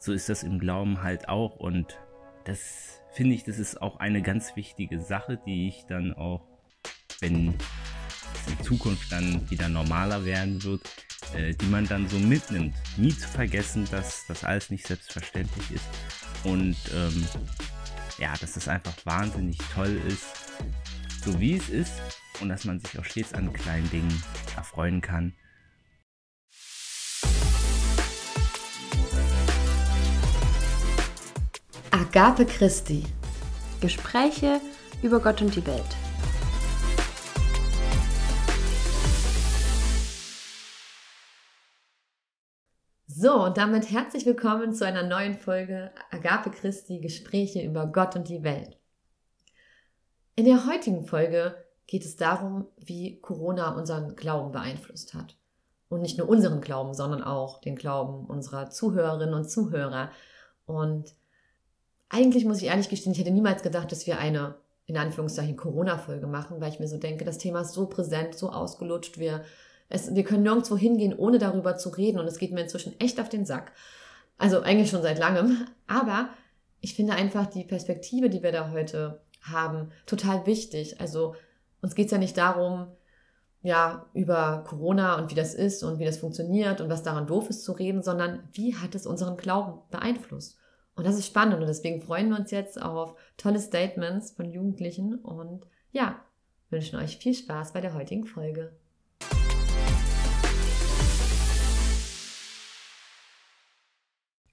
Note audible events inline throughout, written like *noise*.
so ist das im Glauben halt auch. Und das finde ich, das ist auch eine ganz wichtige Sache, die ich dann auch, wenn es in Zukunft dann wieder normaler werden wird, äh, die man dann so mitnimmt. Nie zu vergessen, dass das alles nicht selbstverständlich ist. Und ähm, ja, dass es einfach wahnsinnig toll ist, so wie es ist und dass man sich auch stets an kleinen Dingen erfreuen kann. Agape Christi. Gespräche über Gott und die Welt. So, und damit herzlich willkommen zu einer neuen Folge Agape Christi Gespräche über Gott und die Welt. In der heutigen Folge geht es darum, wie Corona unseren Glauben beeinflusst hat. Und nicht nur unseren Glauben, sondern auch den Glauben unserer Zuhörerinnen und Zuhörer. Und eigentlich muss ich ehrlich gestehen, ich hätte niemals gedacht, dass wir eine, in Anführungszeichen, Corona-Folge machen, weil ich mir so denke, das Thema ist so präsent, so ausgelutscht, wir, es, wir können nirgendwo hingehen, ohne darüber zu reden und es geht mir inzwischen echt auf den Sack. Also eigentlich schon seit langem. Aber ich finde einfach die Perspektive, die wir da heute haben, total wichtig. Also uns geht es ja nicht darum, ja, über Corona und wie das ist und wie das funktioniert und was daran doof ist zu reden, sondern wie hat es unseren Glauben beeinflusst? Und das ist spannend und deswegen freuen wir uns jetzt auf tolle Statements von Jugendlichen und ja, wünschen euch viel Spaß bei der heutigen Folge.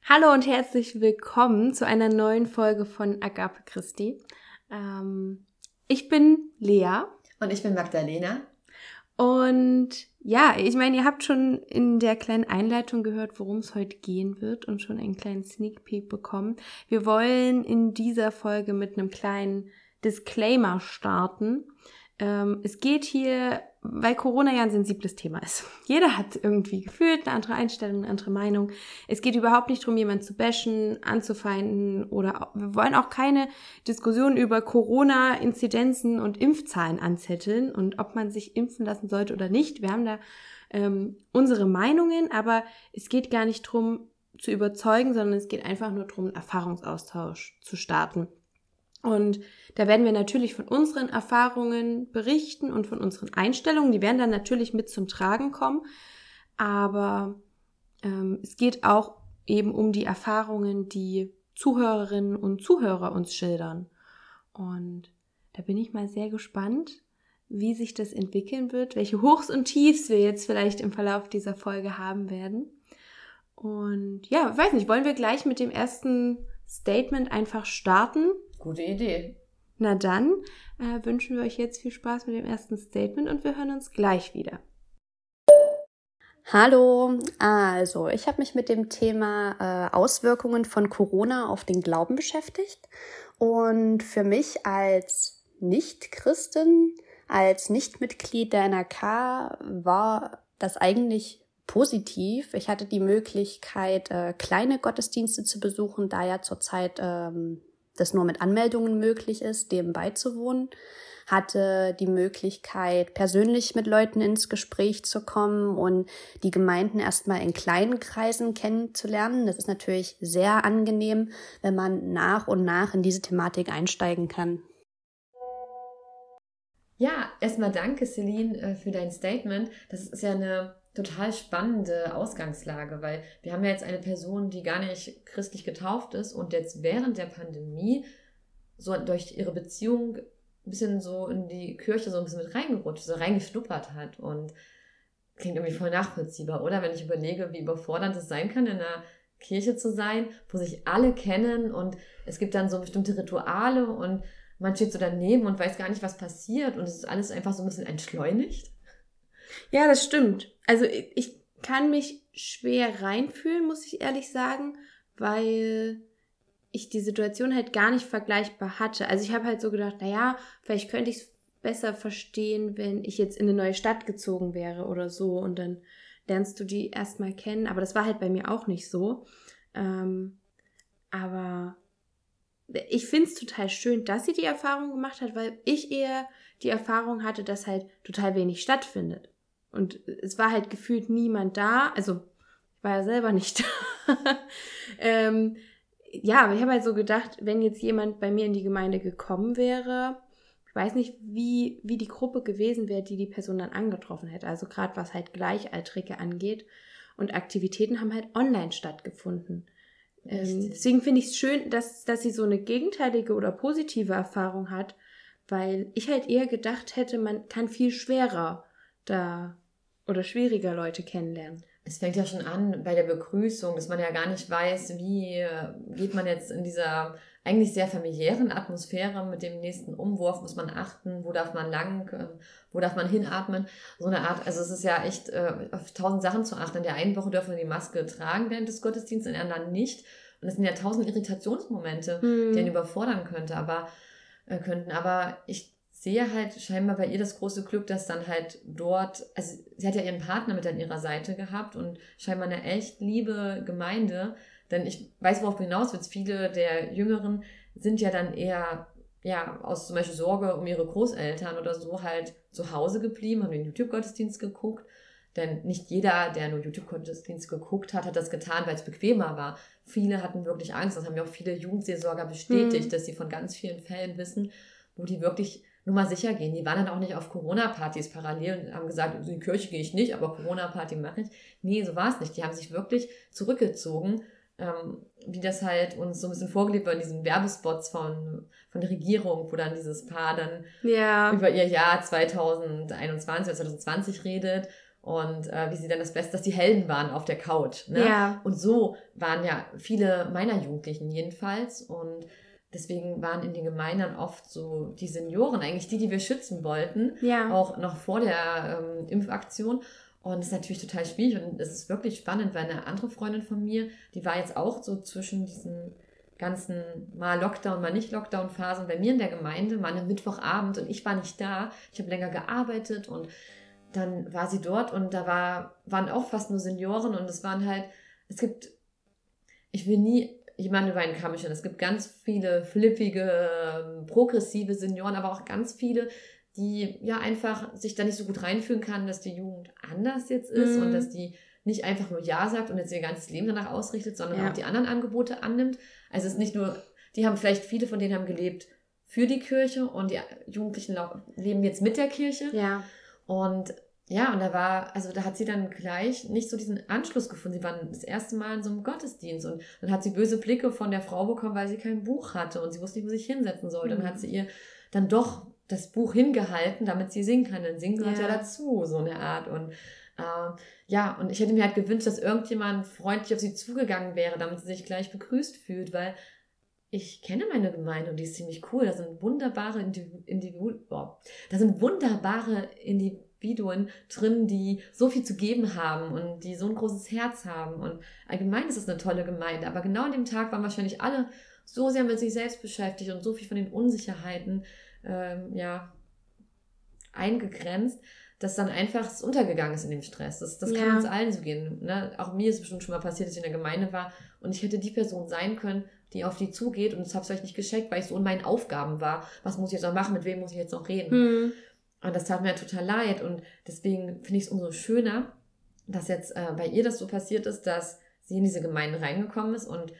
Hallo und herzlich willkommen zu einer neuen Folge von Agape Christi. Ähm, ich bin Lea. Und ich bin Magdalena. Und ja, ich meine, ihr habt schon in der kleinen Einleitung gehört, worum es heute gehen wird und schon einen kleinen Sneak Peek bekommen. Wir wollen in dieser Folge mit einem kleinen Disclaimer starten. Ähm, es geht hier weil Corona ja ein sensibles Thema ist. *laughs* Jeder hat irgendwie gefühlt eine andere Einstellung, eine andere Meinung. Es geht überhaupt nicht darum, jemanden zu bashen, anzufeinden oder wir wollen auch keine Diskussion über Corona-Inzidenzen und Impfzahlen anzetteln und ob man sich impfen lassen sollte oder nicht. Wir haben da ähm, unsere Meinungen, aber es geht gar nicht darum zu überzeugen, sondern es geht einfach nur darum, einen Erfahrungsaustausch zu starten. Und da werden wir natürlich von unseren Erfahrungen berichten und von unseren Einstellungen. Die werden dann natürlich mit zum Tragen kommen. Aber ähm, es geht auch eben um die Erfahrungen, die Zuhörerinnen und Zuhörer uns schildern. Und da bin ich mal sehr gespannt, wie sich das entwickeln wird, welche Hochs und Tiefs wir jetzt vielleicht im Verlauf dieser Folge haben werden. Und ja, weiß nicht, wollen wir gleich mit dem ersten Statement einfach starten? Gute Idee. Na dann äh, wünschen wir euch jetzt viel Spaß mit dem ersten Statement und wir hören uns gleich wieder. Hallo, also ich habe mich mit dem Thema äh, Auswirkungen von Corona auf den Glauben beschäftigt und für mich als Nicht-Christin, als Nicht-Mitglied der NRK war das eigentlich positiv. Ich hatte die Möglichkeit, äh, kleine Gottesdienste zu besuchen, da ja zurzeit ähm, das nur mit Anmeldungen möglich ist, dem beizuwohnen, hatte die Möglichkeit, persönlich mit Leuten ins Gespräch zu kommen und die Gemeinden erstmal in kleinen Kreisen kennenzulernen. Das ist natürlich sehr angenehm, wenn man nach und nach in diese Thematik einsteigen kann. Ja, erstmal danke, Celine, äh, für dein Statement. Das ist ja eine total spannende Ausgangslage, weil wir haben ja jetzt eine Person, die gar nicht christlich getauft ist und jetzt während der Pandemie so durch ihre Beziehung ein bisschen so in die Kirche so ein bisschen mit reingerutscht, so reingeschnuppert hat und klingt irgendwie voll nachvollziehbar, oder? Wenn ich überlege, wie überfordernd es sein kann, in einer Kirche zu sein, wo sich alle kennen und es gibt dann so bestimmte Rituale und man steht so daneben und weiß gar nicht, was passiert und es ist alles einfach so ein bisschen entschleunigt. Ja, das stimmt. Also ich kann mich schwer reinfühlen, muss ich ehrlich sagen, weil ich die Situation halt gar nicht vergleichbar hatte. Also ich habe halt so gedacht, naja, vielleicht könnte ich es besser verstehen, wenn ich jetzt in eine neue Stadt gezogen wäre oder so und dann lernst du die erstmal kennen. Aber das war halt bei mir auch nicht so. Ähm, aber ich finde es total schön, dass sie die Erfahrung gemacht hat, weil ich eher die Erfahrung hatte, dass halt total wenig stattfindet. Und es war halt gefühlt niemand da. Also, ich war ja selber nicht *laughs* da. ähm, ja, aber ich habe halt so gedacht, wenn jetzt jemand bei mir in die Gemeinde gekommen wäre, ich weiß nicht, wie, wie die Gruppe gewesen wäre, die die Person dann angetroffen hätte. Also gerade was halt Gleichaltrige angeht. Und Aktivitäten haben halt online stattgefunden. Ähm, deswegen finde ich es schön, dass, dass sie so eine gegenteilige oder positive Erfahrung hat, weil ich halt eher gedacht hätte, man kann viel schwerer da oder schwieriger Leute kennenlernen. Es fängt ja schon an bei der Begrüßung, dass man ja gar nicht weiß, wie äh, geht man jetzt in dieser eigentlich sehr familiären Atmosphäre mit dem nächsten Umwurf, muss man achten, wo darf man lang, äh, wo darf man hinatmen. So eine Art, also es ist ja echt äh, auf tausend Sachen zu achten. In der einen Woche dürfen wir die Maske tragen während des Gottesdienstes, in der anderen nicht. Und das sind ja tausend Irritationsmomente, hm. die einen überfordern könnte, aber, äh, könnten. Aber ich sehe halt scheinbar bei ihr das große Glück, dass dann halt dort, also sie hat ja ihren Partner mit an ihrer Seite gehabt und scheinbar eine echt liebe Gemeinde. Denn ich weiß, worauf hinaus wird. Viele der Jüngeren sind ja dann eher ja, aus zum Beispiel Sorge um ihre Großeltern oder so halt zu Hause geblieben, haben den YouTube-Gottesdienst geguckt. Denn nicht jeder, der nur YouTube-Gottesdienst geguckt hat, hat das getan, weil es bequemer war. Viele hatten wirklich Angst. Das haben ja auch viele Jugendseelsorger bestätigt, mhm. dass sie von ganz vielen Fällen wissen, wo die wirklich nur mal sicher gehen. Die waren dann auch nicht auf Corona-Partys parallel und haben gesagt, in die Kirche gehe ich nicht, aber Corona-Party mache ich. Nee, so war es nicht. Die haben sich wirklich zurückgezogen, ähm, wie das halt uns so ein bisschen vorgelebt war in diesen Werbespots von, von der Regierung, wo dann dieses Paar dann ja. über ihr Jahr 2021 oder 2020 redet und äh, wie sie dann das Beste, dass die Helden waren auf der Couch. Ne? Ja. Und so waren ja viele meiner Jugendlichen jedenfalls und Deswegen waren in den Gemeinden oft so die Senioren, eigentlich die, die wir schützen wollten, ja. auch noch vor der ähm, Impfaktion. Und das ist natürlich total schwierig und es ist wirklich spannend, weil eine andere Freundin von mir, die war jetzt auch so zwischen diesen ganzen mal Lockdown, mal nicht Lockdown-Phasen bei mir in der Gemeinde, mal am Mittwochabend und ich war nicht da. Ich habe länger gearbeitet und dann war sie dort und da war, waren auch fast nur Senioren und es waren halt, es gibt, ich will nie ich meine, über einen Kamm Es gibt ganz viele flippige, ähm, progressive Senioren, aber auch ganz viele, die ja einfach sich da nicht so gut reinfühlen kann, dass die Jugend anders jetzt ist mhm. und dass die nicht einfach nur Ja sagt und jetzt ihr ganzes Leben danach ausrichtet, sondern ja. auch die anderen Angebote annimmt. Also es ist nicht nur, die haben vielleicht, viele von denen haben gelebt für die Kirche und die Jugendlichen leben jetzt mit der Kirche. Ja. Und ja, und da war, also da hat sie dann gleich nicht so diesen Anschluss gefunden. Sie waren das erste Mal in so einem Gottesdienst und dann hat sie böse Blicke von der Frau bekommen, weil sie kein Buch hatte und sie wusste nicht, wo sie sich hinsetzen soll. Mhm. Dann hat sie ihr dann doch das Buch hingehalten, damit sie singen kann. Denn singen gehört ja. ja dazu, so eine Art. Und äh, ja, und ich hätte mir halt gewünscht, dass irgendjemand freundlich auf sie zugegangen wäre, damit sie sich gleich begrüßt fühlt, weil ich kenne meine Gemeinde und die ist ziemlich cool. Da sind wunderbare Individuen, Individu oh, da sind wunderbare Individuen Individuen drin, die so viel zu geben haben und die so ein großes Herz haben. Und allgemein ist es eine tolle Gemeinde. Aber genau an dem Tag waren wahrscheinlich alle so sehr mit sich selbst beschäftigt und so viel von den Unsicherheiten ähm, ja, eingegrenzt, dass dann einfach es untergegangen ist in dem Stress. Das, das kann ja. uns allen so gehen. Ne? Auch mir ist bestimmt schon mal passiert, dass ich in der Gemeinde war und ich hätte die Person sein können, die auf die zugeht und das habe ich vielleicht nicht gescheckt, weil ich so in meinen Aufgaben war. Was muss ich jetzt noch machen? Mit wem muss ich jetzt noch reden? Hm. Und das tat mir total leid. Und deswegen finde ich es umso schöner, dass jetzt äh, bei ihr das so passiert ist, dass sie in diese Gemeinde reingekommen ist. Und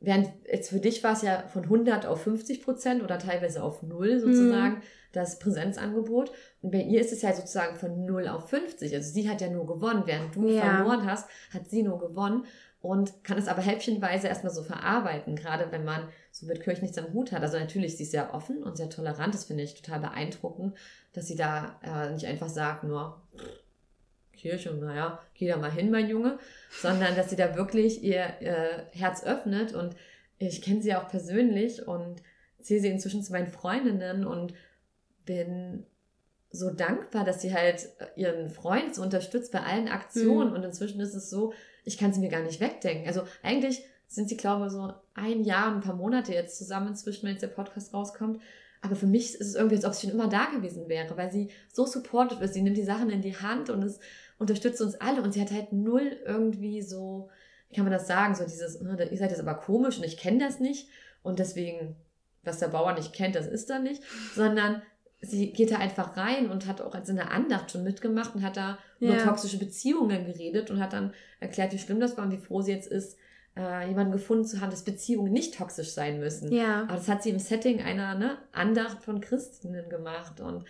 während jetzt für dich war es ja von 100 auf 50 Prozent oder teilweise auf 0 sozusagen mhm. das Präsenzangebot. Und bei ihr ist es ja sozusagen von 0 auf 50. Also sie hat ja nur gewonnen. Während du ja. verloren hast, hat sie nur gewonnen und kann es aber häppchenweise erstmal so verarbeiten, gerade wenn man so mit Kirche nichts am Hut hat. Also natürlich, sie ist sehr offen und sehr tolerant, das finde ich total beeindruckend, dass sie da äh, nicht einfach sagt, nur Kirche, naja, geh da mal hin, mein Junge, sondern dass sie da wirklich ihr äh, Herz öffnet und ich kenne sie auch persönlich und zähle sie inzwischen zu meinen Freundinnen und bin so dankbar, dass sie halt ihren Freund so unterstützt bei allen Aktionen mhm. und inzwischen ist es so, ich kann sie mir gar nicht wegdenken. Also eigentlich sind sie, glaube ich, so ein Jahr, ein paar Monate jetzt zusammen inzwischen, wenn jetzt der Podcast rauskommt. Aber für mich ist es irgendwie, als ob sie schon immer da gewesen wäre, weil sie so supportive ist. Sie nimmt die Sachen in die Hand und es unterstützt uns alle. Und sie hat halt null irgendwie so, wie kann man das sagen, so dieses, ne, ihr seid jetzt aber komisch und ich kenne das nicht. Und deswegen, was der Bauer nicht kennt, das ist da nicht. Sondern sie geht da einfach rein und hat auch als in der Andacht schon mitgemacht und hat da ja. über toxische Beziehungen geredet und hat dann erklärt, wie schlimm das war und wie froh sie jetzt ist, äh, jemanden gefunden zu haben, dass Beziehungen nicht toxisch sein müssen. Ja. Aber das hat sie im Setting einer ne, Andacht von Christinnen gemacht und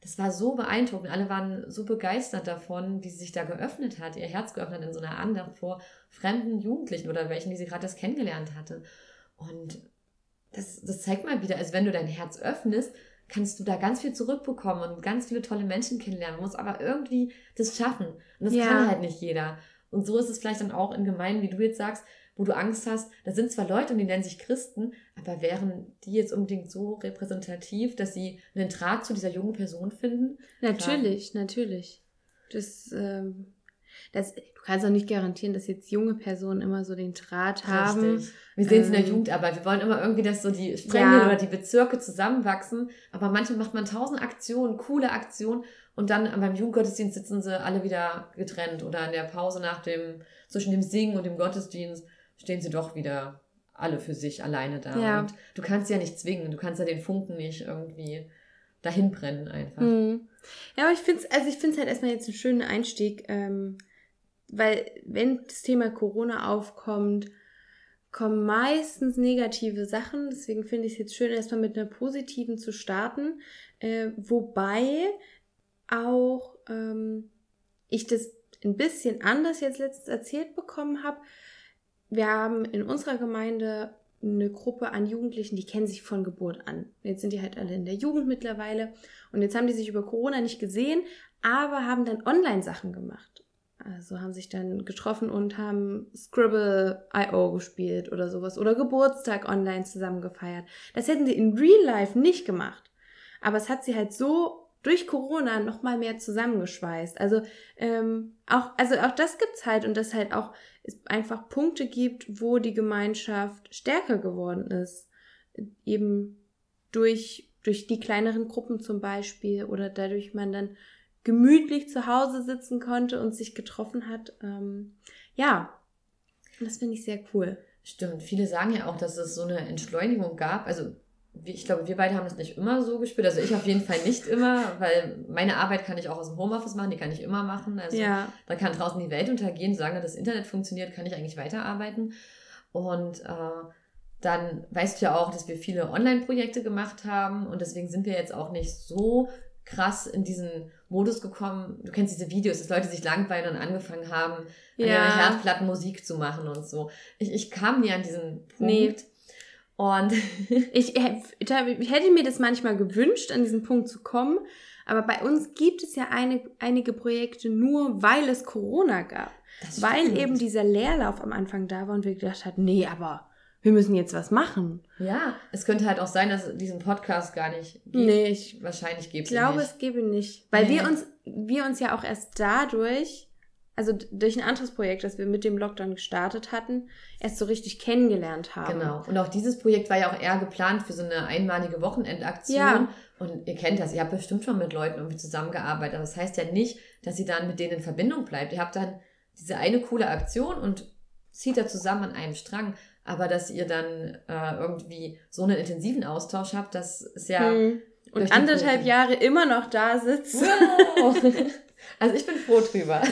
das war so beeindruckend. Alle waren so begeistert davon, wie sie sich da geöffnet hat, ihr Herz geöffnet in so einer Andacht vor fremden Jugendlichen oder welchen, die sie gerade das kennengelernt hatte. Und das, das zeigt mal wieder, also wenn du dein Herz öffnest, kannst du da ganz viel zurückbekommen und ganz viele tolle Menschen kennenlernen. Man muss aber irgendwie das schaffen. Und das Ja. kann halt nicht jeder. Und so ist es vielleicht dann auch in Gemeinden, wie du jetzt sagst, wo du Angst hast, da sind zwar Leute und die nennen sich Christen, aber wären die jetzt unbedingt so repräsentativ, dass sie einen Draht zu dieser jungen Person finden? Natürlich, natürlich. Das, ähm, das, du kannst auch nicht garantieren, dass jetzt junge Personen immer so den Draht haben. Richtig. Wir sehen es in der Ähm, Jugendarbeit. Wir wollen immer irgendwie, dass so die Strände Ja. oder die Bezirke zusammenwachsen. Aber manchmal macht man tausend Aktionen, coole Aktionen. Und dann beim Jugendgottesdienst sitzen sie alle wieder getrennt. Oder in der Pause nach dem, zwischen dem Singen und dem Gottesdienst stehen sie doch wieder alle für sich alleine da. Ja. Und du kannst ja nicht zwingen. Du kannst ja den Funken nicht irgendwie dahin brennen einfach. Hm. Ja, aber ich finde es, also ich finde es halt erstmal jetzt einen schönen Einstieg, ähm, weil wenn das Thema Corona aufkommt, kommen meistens negative Sachen. Deswegen finde ich es jetzt schön, erstmal mit einer positiven zu starten. Äh, wobei auch ähm, ich das ein bisschen anders jetzt letztens erzählt bekommen habe. Wir haben in unserer Gemeinde eine Gruppe an Jugendlichen, die kennen sich von Geburt an. Jetzt sind die halt alle in der Jugend mittlerweile. Und jetzt haben die sich über Corona nicht gesehen, aber haben dann Online-Sachen gemacht. Also haben sich dann getroffen und haben Scribble.io gespielt oder sowas oder Geburtstag online zusammen gefeiert. Das hätten sie in Real Life nicht gemacht. Aber es hat sie halt so durch Corona noch mal mehr zusammengeschweißt. Also ähm, auch, also auch das gibt's halt und dass halt auch es einfach Punkte gibt, wo die Gemeinschaft stärker geworden ist. Eben durch, durch die kleineren Gruppen zum Beispiel oder dadurch man dann gemütlich zu Hause sitzen konnte und sich getroffen hat. Ähm, ja, das finde ich sehr cool. Stimmt. Viele sagen ja auch, dass es so eine Entschleunigung gab. Also ich glaube, wir beide haben das nicht immer so gespürt. Also ich auf jeden Fall nicht immer, weil meine Arbeit kann ich auch aus dem Homeoffice machen, die kann ich immer machen. Also Ja, da kann draußen die Welt untergehen. Solange das Internet funktioniert, kann ich eigentlich weiterarbeiten. Und äh, dann weißt du ja auch, dass wir viele Online-Projekte gemacht haben und deswegen sind wir jetzt auch nicht so krass in diesen Modus gekommen. Du kennst diese Videos, dass Leute sich langweilen und angefangen haben, an ihrer ja, Herdplatten Musik zu machen und so. Ich, ich kam nie an diesen Punkt. Nee. Und *laughs* ich, ich hätte mir das manchmal gewünscht, an diesen Punkt zu kommen. Aber bei uns gibt es ja eine, einige Projekte nur, weil es Corona gab. Weil eben dieser Leerlauf am Anfang da war und wir gedacht hatten, nee, aber wir müssen jetzt was machen. Ja, es könnte halt auch sein, dass es diesen Podcast gar nicht gibt. Nee, ich Wahrscheinlich gibt Ich glaube, nicht. es gäbe nicht. Weil Nee. wir uns, wir uns ja auch erst dadurch, also durch ein anderes Projekt, das wir mit dem Lockdown gestartet hatten, erst so richtig kennengelernt haben. Genau. Und auch dieses Projekt war ja auch eher geplant für so eine einmalige Wochenendaktion. Ja. Und ihr kennt das, ihr habt bestimmt schon mit Leuten irgendwie zusammengearbeitet. Aber das heißt ja nicht, dass ihr dann mit denen in Verbindung bleibt. Ihr habt dann diese eine coole Aktion und zieht da zusammen an einem Strang. Aber dass ihr dann äh, irgendwie so einen intensiven Austausch habt, das ist ja. Hm. Und anderthalb. Jahre immer noch da sitzt. Wow. *laughs* Also ich bin froh drüber.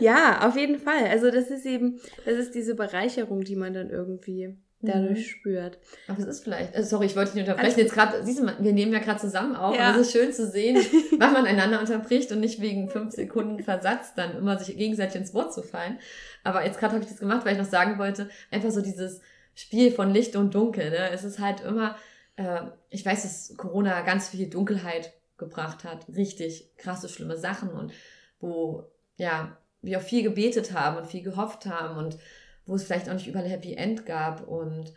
ja, auf jeden Fall. Also das ist eben, das ist diese Bereicherung, die man dann irgendwie dadurch Mhm. spürt. Aber es ist vielleicht, äh, sorry, ich wollte dich nicht unterbrechen. Alles Jetzt gerade, siehst du, wir nehmen ja gerade zusammen auf, Ja. aber es ist schön zu sehen, *laughs* wann man einander unterbricht und nicht wegen fünf Sekunden Versatz dann immer sich gegenseitig ins Wort zu fallen. Aber jetzt gerade habe ich das gemacht, weil ich noch sagen wollte, einfach so dieses Spiel von Licht und Dunkel. Ne? Es ist halt immer, äh, ich weiß, dass Corona ganz viel Dunkelheit gebracht hat, richtig krasse, schlimme Sachen und wo, ja, wir auch viel gebetet haben und viel gehofft haben und wo es vielleicht auch nicht überall Happy End gab und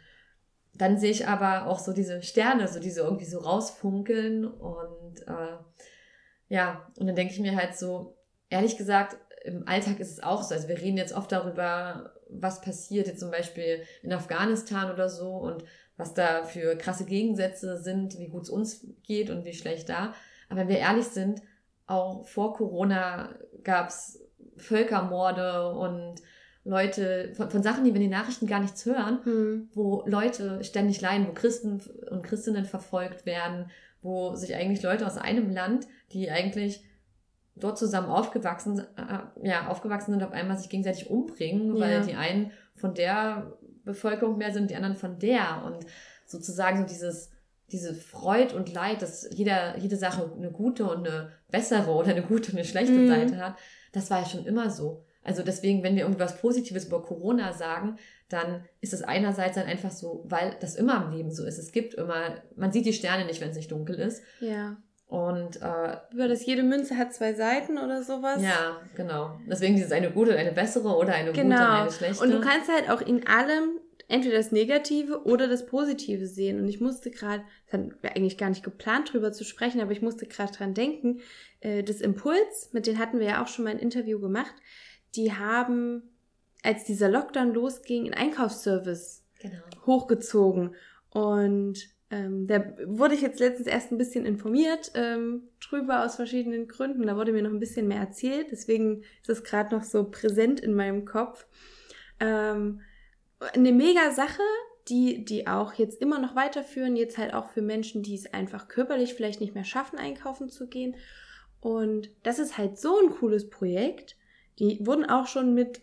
dann sehe ich aber auch so diese Sterne, so diese irgendwie so rausfunkeln und äh, ja, und dann denke ich mir halt so, ehrlich gesagt, im Alltag ist es auch so. Also wir reden jetzt oft darüber, was passiert jetzt zum Beispiel in Afghanistan oder so und was da für krasse Gegensätze sind, wie gut es uns geht und wie schlecht da. Aber wenn wir ehrlich sind, auch vor Corona gab es Völkermorde und Leute, von, von Sachen, die wir in den Nachrichten gar nichts hören, Hm. wo Leute ständig leiden, wo Christen und Christinnen verfolgt werden, wo sich eigentlich Leute aus einem Land, die eigentlich dort zusammen aufgewachsen, äh, ja, aufgewachsen sind, auf einmal sich gegenseitig umbringen, Ja. weil die einen von der Bevölkerung mehr sind, die anderen von der. Und sozusagen so dieses, diese Freud und Leid, dass jeder, jede Sache eine gute und eine bessere oder eine gute und eine schlechte mhm. Seite hat, das war ja schon immer so. Also deswegen, wenn wir irgendwas Positives über Corona sagen, dann ist es einerseits dann einfach so, weil das immer im Leben so ist. Es gibt immer, man sieht die Sterne nicht, wenn es nicht dunkel ist. Ja. Und äh, über das jede Münze hat zwei Seiten oder sowas. Ja, genau. Deswegen dieses eine gute, eine bessere oder eine genau. gute und eine schlechte. Und du kannst halt auch in allem entweder das Negative oder das Positive sehen. Und ich musste gerade, das hatten wir eigentlich gar nicht geplant drüber zu sprechen, aber ich musste gerade dran denken, äh, das Impuls, mit denen hatten wir ja auch schon mal ein Interview gemacht, die haben, als dieser Lockdown losging, einen Einkaufsservice genau. hochgezogen. Und ähm, da wurde ich jetzt letztens erst ein bisschen informiert ähm, drüber aus verschiedenen Gründen. Da wurde mir noch ein bisschen mehr erzählt. Deswegen ist es gerade noch so präsent in meinem Kopf. Ähm, eine mega Sache, die, die auch jetzt immer noch weiterführen, jetzt halt auch für Menschen, die es einfach körperlich vielleicht nicht mehr schaffen, einkaufen zu gehen. Und das ist halt so ein cooles Projekt. Die wurden auch schon mit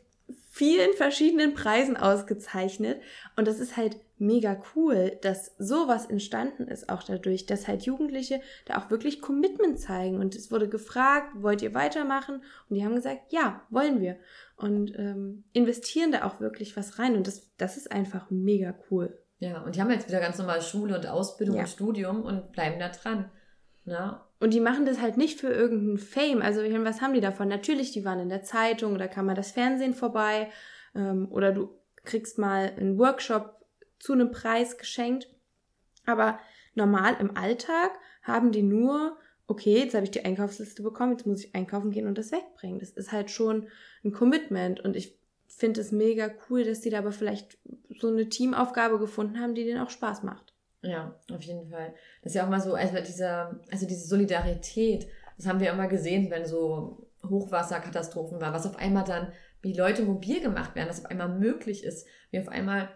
vielen verschiedenen Preisen ausgezeichnet. Und das ist halt mega cool, dass sowas entstanden ist, auch dadurch, dass halt Jugendliche da auch wirklich Commitment zeigen. Und es wurde gefragt, wollt ihr weitermachen? Und die haben gesagt, ja, wollen wir. Und ähm, investieren da auch wirklich was rein. Und das, das ist einfach mega cool. Ja, und die haben jetzt wieder ganz normal Schule und Ausbildung ja. und Studium und bleiben da dran. Ja. Und die machen das halt nicht für irgendeinen Fame. Also, was haben die davon? Natürlich, die waren in der Zeitung oder kann mal das Fernsehen vorbei ähm, oder du kriegst mal einen Workshop zu einem Preis geschenkt. Aber normal im Alltag haben die nur, okay, jetzt habe ich die Einkaufsliste bekommen, jetzt muss ich einkaufen gehen und das wegbringen. Das ist halt schon ein Commitment und ich finde es mega cool, dass die da aber vielleicht so eine Teamaufgabe gefunden haben, die denen auch Spaß macht. Ja, auf jeden Fall. Das ist ja auch mal so, also diese, also diese Solidarität, das haben wir immer gesehen, wenn so Hochwasserkatastrophen waren, was auf einmal dann, wie Leute mobil gemacht werden, was auf einmal möglich ist, wie auf einmal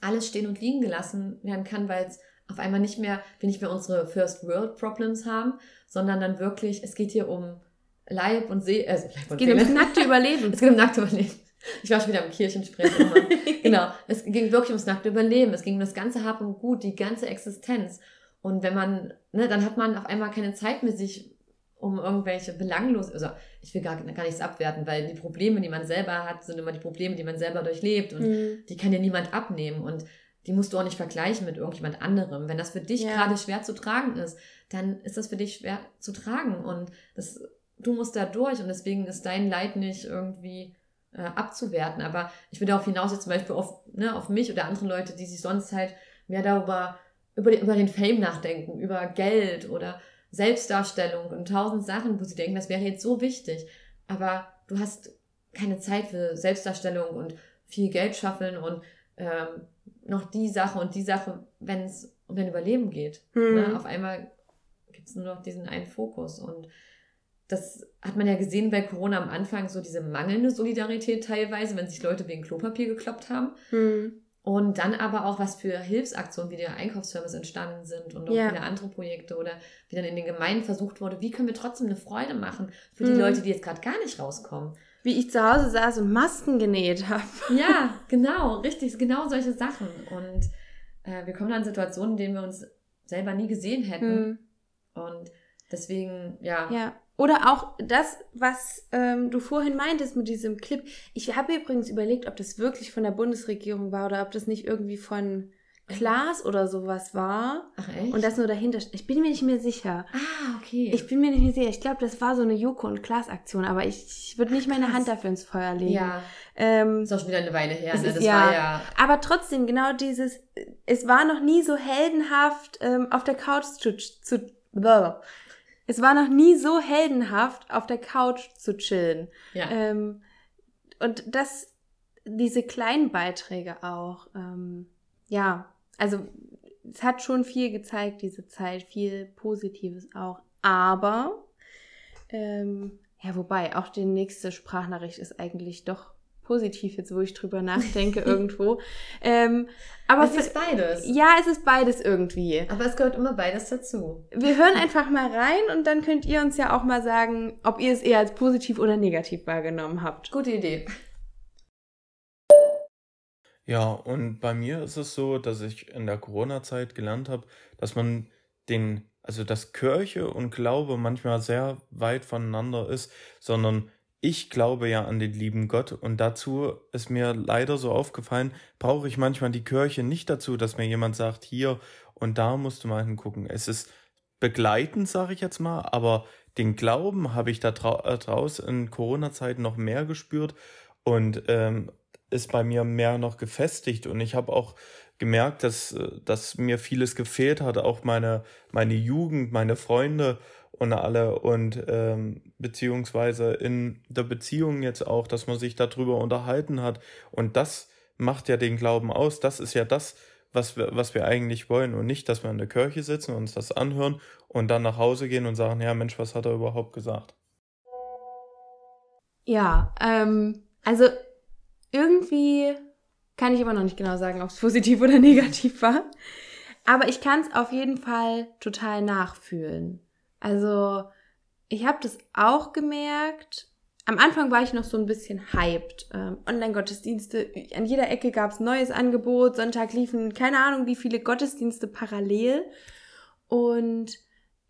alles stehen und liegen gelassen werden kann, weil es auf einmal nicht mehr, wir nicht mehr unsere First World Problems haben, sondern dann wirklich, es geht hier um Leib und Seele, also Leib und Es geht ums nackte Überleben. *laughs* es geht um nackte Überleben. Ich war schon wieder im Kirchensprechen. *laughs* genau. Es ging wirklich ums nackte Überleben. Es ging um das ganze Hab und Gut, die ganze Existenz. Und wenn man, ne, dann hat man auf einmal keine Zeit mehr, sich um irgendwelche belanglos, also ich will gar, gar nichts abwerten, weil die Probleme, die man selber hat, sind immer die Probleme, die man selber durchlebt und mhm. die kann dir niemand abnehmen und die musst du auch nicht vergleichen mit irgendjemand anderem. Wenn das für dich ja. gerade schwer zu tragen ist, dann ist das für dich schwer zu tragen und das, du musst da durch und deswegen ist dein Leid nicht irgendwie äh, abzuwerten. Aber ich will darauf hinaus jetzt zum Beispiel auf, ne, auf mich oder andere Leute, die sich sonst halt mehr darüber, über, den, über den Fame nachdenken, über Geld oder Selbstdarstellung und tausend Sachen, wo sie denken, das wäre jetzt so wichtig. Aber du hast keine Zeit für Selbstdarstellung und viel Geld schaffeln und ähm, noch die Sache und die Sache, wenn es um dein Überleben geht. Hm. Ne? Auf einmal gibt es nur noch diesen einen Fokus. Und das hat man ja gesehen bei Corona am Anfang, so diese mangelnde Solidarität teilweise, wenn sich Leute wegen Klopapier gekloppt haben. Hm. Und dann aber auch, was für Hilfsaktionen wie der Einkaufsservice entstanden sind und auch ja. viele andere Projekte oder wie dann in den Gemeinden versucht wurde, wie können wir trotzdem eine Freude machen für die mhm. Leute, die jetzt gerade gar nicht rauskommen. Wie ich zu Hause saß und Masken genäht habe. Ja, *laughs* genau, richtig, genau solche Sachen. Und äh, wir kommen dann in Situationen, in denen wir uns selber nie gesehen hätten. Mhm. Und deswegen, ja. Ja, oder auch das, was ähm, du vorhin meintest mit diesem Clip. Ich habe übrigens überlegt, ob das wirklich von der Bundesregierung war oder ob das nicht irgendwie von Klaas oder sowas war. Ach echt? Und das nur dahinter. Ich bin mir nicht mehr sicher. Ah, okay. Ich bin mir nicht mehr sicher. Ich glaube, das war so eine Joko und Klaas Aktion, aber ich, ich würde nicht meine Hand dafür ins Feuer legen. Ja. Ähm, ist auch schon wieder eine Weile her. Ne? Das ja, war ja. Aber trotzdem genau dieses. Es war noch nie so heldenhaft ähm, auf der Couch zu, zu es war noch nie so heldenhaft, auf der Couch zu chillen. Ja. Ähm, und das, diese kleinen Beiträge auch, ähm, ja, also es hat schon viel gezeigt, diese Zeit, viel Positives auch. Aber, ähm, ja, wobei, auch die nächste Sprachnachricht ist eigentlich doch positiv jetzt, wo ich drüber nachdenke *laughs* irgendwo. Ähm, aber es ist beides. Ja, es ist beides irgendwie. Aber es gehört immer beides dazu. Wir hören einfach mal rein und dann könnt ihr uns ja auch mal sagen, ob ihr es eher als positiv oder negativ wahrgenommen habt. Gute Idee. Ja, und bei mir ist es so, dass ich in der Corona-Zeit gelernt habe, dass man den, also dass Kirche und Glaube manchmal sehr weit voneinander ist, sondern ich glaube ja an den lieben Gott und dazu ist mir leider so aufgefallen, brauche ich manchmal die Kirche nicht dazu, dass mir jemand sagt, hier und da musst du mal hingucken. Es ist begleitend, sage ich jetzt mal, aber den Glauben habe ich da äh, draus in Corona-Zeiten noch mehr gespürt und ähm, ist bei mir mehr noch gefestigt und ich habe auch gemerkt, dass, äh, dass mir vieles gefehlt hat, auch meine, meine Jugend, meine Freunde und alle und ähm, beziehungsweise in der Beziehung jetzt auch, dass man sich darüber unterhalten hat und das macht ja den Glauben aus, das ist ja das, was wir, was wir eigentlich wollen und nicht, dass wir in der Kirche sitzen und uns das anhören und dann nach Hause gehen und sagen, ja Mensch, was hat er überhaupt gesagt? Ja, ähm, also irgendwie kann ich immer noch nicht genau sagen, ob es *laughs* positiv oder negativ war. Aber ich kann es auf jeden Fall total nachfühlen. Also ich habe das auch gemerkt. Am Anfang war ich noch so ein bisschen hyped. Ähm, Online-Gottesdienste, an jeder Ecke gab es neues Angebot. Sonntag liefen keine Ahnung wie viele Gottesdienste parallel. Und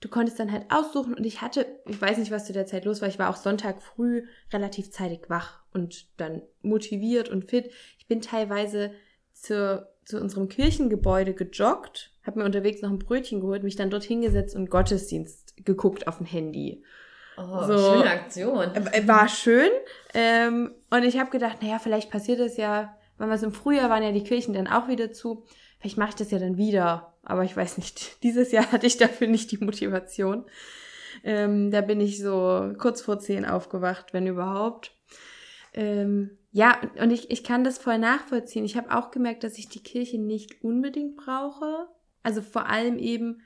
du konntest dann halt aussuchen. Und ich hatte, ich weiß nicht, was zu der Zeit los war. Ich war auch Sonntag früh relativ zeitig wach und dann motiviert und fit. Ich bin teilweise zur, zu unserem Kirchengebäude gejoggt, habe mir unterwegs noch ein Brötchen geholt, mich dann dort hingesetzt und Gottesdienst geguckt auf dem Handy. Oh, so, schöne Aktion. Äh, war schön. Ähm, und ich habe gedacht, naja, vielleicht passiert das ja, wenn wir es im Frühjahr waren ja die Kirchen dann auch wieder zu. Vielleicht mache ich das ja dann wieder. Aber ich weiß nicht, *laughs* dieses Jahr hatte ich dafür nicht die Motivation. Ähm, da bin ich so kurz vor zehn aufgewacht, wenn überhaupt. Ähm, ja, und ich, ich kann das voll nachvollziehen. Ich habe auch gemerkt, dass ich die Kirche nicht unbedingt brauche. Also vor allem eben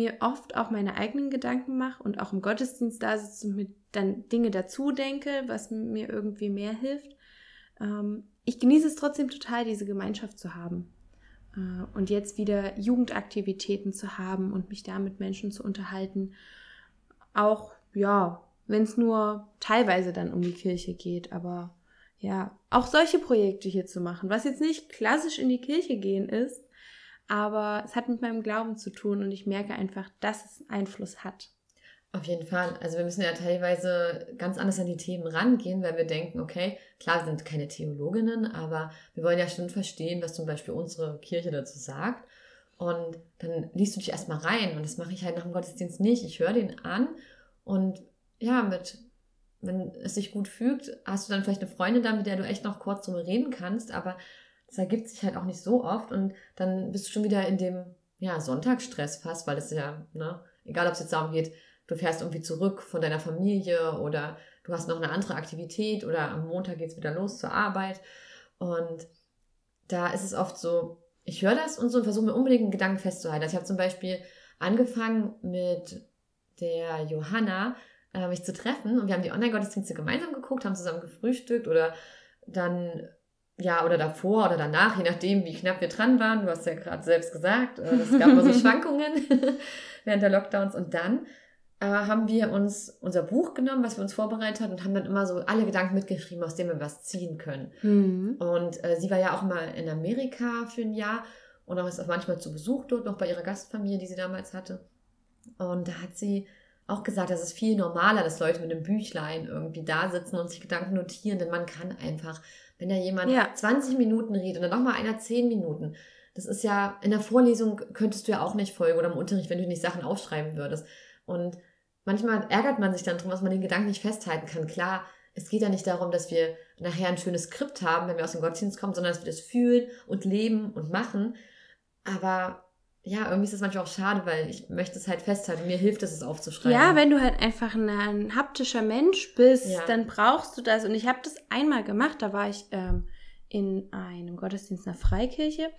mir oft auch meine eigenen Gedanken mache und auch im Gottesdienst da sitze und mir dann Dinge dazu denke, was mir irgendwie mehr hilft. Ähm, ich genieße es trotzdem total, diese Gemeinschaft zu haben. Äh, und jetzt wieder Jugendaktivitäten zu haben und mich da mit Menschen zu unterhalten. Auch, ja, wenn es nur teilweise dann um die Kirche geht, aber ja, auch solche Projekte hier zu machen, was jetzt nicht klassisch in die Kirche gehen ist, aber es hat mit meinem Glauben zu tun und ich merke einfach, dass es Einfluss hat. Auf jeden Fall. Also wir müssen ja teilweise ganz anders an die Themen rangehen, weil wir denken, okay, klar, wir sind keine Theologinnen, aber wir wollen ja schon verstehen, was zum Beispiel unsere Kirche dazu sagt. Und dann liest du dich erstmal rein und das mache ich halt nach dem Gottesdienst nicht. Ich höre den an und ja, mit, wenn es sich gut fügt, hast du dann vielleicht eine Freundin da, mit der du echt noch kurz drüber reden kannst, aber das ergibt sich halt auch nicht so oft und dann bist du schon wieder in dem, ja, Sonntagsstress fast, weil es ja, ne, egal ob es jetzt darum geht, du fährst irgendwie zurück von deiner Familie oder du hast noch eine andere Aktivität oder am Montag geht es wieder los zur Arbeit und da ist es oft so, ich höre das und so und versuche mir unbedingt einen Gedanken festzuhalten. Also ich habe zum Beispiel angefangen mit der Johanna äh, mich zu treffen und wir haben die Online-Gottesdienste gemeinsam geguckt, haben zusammen gefrühstückt oder dann, ja, oder davor oder danach, je nachdem, wie knapp wir dran waren. Du hast ja gerade selbst gesagt, äh, es gab immer so *laughs* Schwankungen *laughs* während der Lockdowns und dann äh, haben wir uns unser Buch genommen, was wir uns vorbereitet haben und haben dann immer so alle Gedanken mitgeschrieben, aus denen wir was ziehen können. Mhm. Und äh, sie war ja auch mal in Amerika für ein Jahr und auch ist auch manchmal zu Besuch dort, noch bei ihrer Gastfamilie, die sie damals hatte. Und da hat sie auch gesagt, das ist viel normaler, dass Leute mit einem Büchlein irgendwie da sitzen und sich Gedanken notieren, denn man kann einfach, wenn da jemand ja. 20 Minuten redet und dann nochmal einer 10 Minuten, das ist ja, in der Vorlesung könntest du ja auch nicht folgen oder im Unterricht, wenn du nicht Sachen aufschreiben würdest. Und manchmal ärgert man sich dann darum, dass man den Gedanken nicht festhalten kann. Klar, es geht ja nicht darum, dass wir nachher ein schönes Skript haben, wenn wir aus dem Gottesdienst kommen, sondern dass wir das fühlen und leben und machen. Aber ja, irgendwie ist das manchmal auch schade, weil ich möchte es halt festhalten. Mir hilft es, es aufzuschreiben. Ja, wenn du halt einfach ein, ein haptischer Mensch bist, ja. dann brauchst du das. Und ich habe das einmal gemacht, da war ich ähm, in einem Gottesdienst einer Freikirche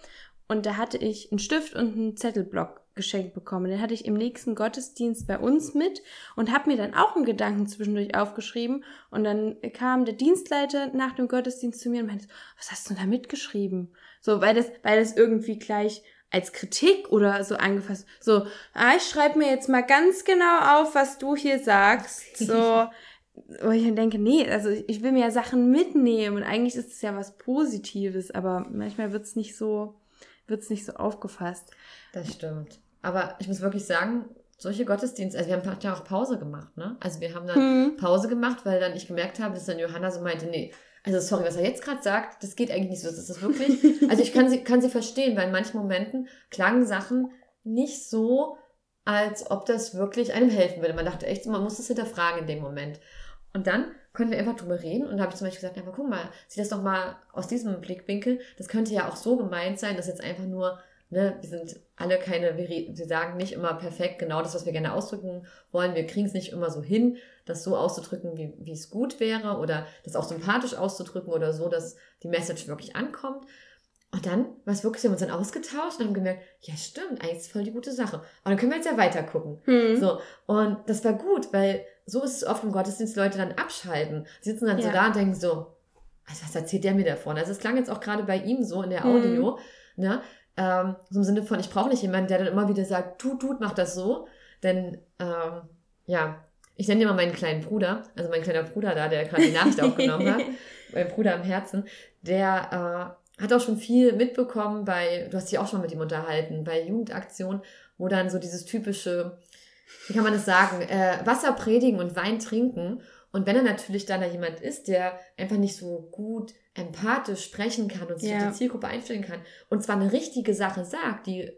und da hatte ich einen Stift und einen Zettelblock geschenkt bekommen. Den hatte ich im nächsten Gottesdienst bei uns mit und habe mir dann auch einen Gedanken zwischendurch aufgeschrieben. Und dann kam der Dienstleiter nach dem Gottesdienst zu mir und meinte, was hast du da mitgeschrieben? So, weil das, weil das irgendwie gleich als Kritik oder so angefasst. So, ah, ich schreibe mir jetzt mal ganz genau auf, was du hier sagst. So, *laughs* wo ich dann denke, nee, also ich will mir ja Sachen mitnehmen und eigentlich ist es ja was Positives, aber manchmal wird es nicht so, wird es nicht so aufgefasst. Das stimmt. Aber ich muss wirklich sagen, solche Gottesdienste, also wir haben ja auch Pause gemacht, ne? Also wir haben dann hm. Pause gemacht, weil dann ich gemerkt habe, dass dann Johanna so meinte, nee, also sorry, was er jetzt gerade sagt, das geht eigentlich nicht so. Das ist wirklich, *laughs* also ich kann sie, kann sie verstehen, weil in manchen Momenten klangen Sachen nicht so, als ob das wirklich einem helfen würde. Man dachte echt, man muss das hinterfragen in dem Moment. Und dann können wir einfach drüber reden. Und da habe ich zum Beispiel gesagt, aber guck mal, sieh das doch mal aus diesem Blickwinkel. Das könnte ja auch so gemeint sein, dass jetzt einfach nur, ne, wir sind alle keine, wir, wir sagen nicht immer perfekt genau das, was wir gerne ausdrücken wollen. Wir kriegen es nicht immer so hin, das so auszudrücken, wie, wie es gut wäre oder das auch sympathisch auszudrücken oder so, dass die Message wirklich ankommt. Und dann war es wirklich, wir haben uns dann ausgetauscht und haben gemerkt, ja stimmt, eigentlich ist voll die gute Sache. Und dann können wir jetzt ja weiter gucken. Hm. So. Und das war gut, weil so ist es oft im Gottesdienst, Leute dann abschalten. Sie sitzen dann ja. so da und denken so, also was erzählt der mir davon? Also es klang jetzt auch gerade bei ihm so in der hm. Audio, hm. ne? Ähm, so im Sinne von, ich brauche nicht jemanden, der dann immer wieder sagt, tut, tut, mach das so. Denn, ähm, ja, ich nenne immer meinen kleinen Bruder, also mein kleiner Bruder da, der gerade die Nachricht *laughs* aufgenommen hat, mein Bruder am Herzen, der äh, hat auch schon viel mitbekommen bei, du hast dich auch schon mit ihm unterhalten, bei Jugendaktion, wo dann so dieses typische, wie kann man das sagen, äh, Wasser predigen und Wein trinken. Und wenn er natürlich dann da jemand ist, der einfach nicht so gut empathisch sprechen kann und sich ja. auf die Zielgruppe einstellen kann und zwar eine richtige Sache sagt, die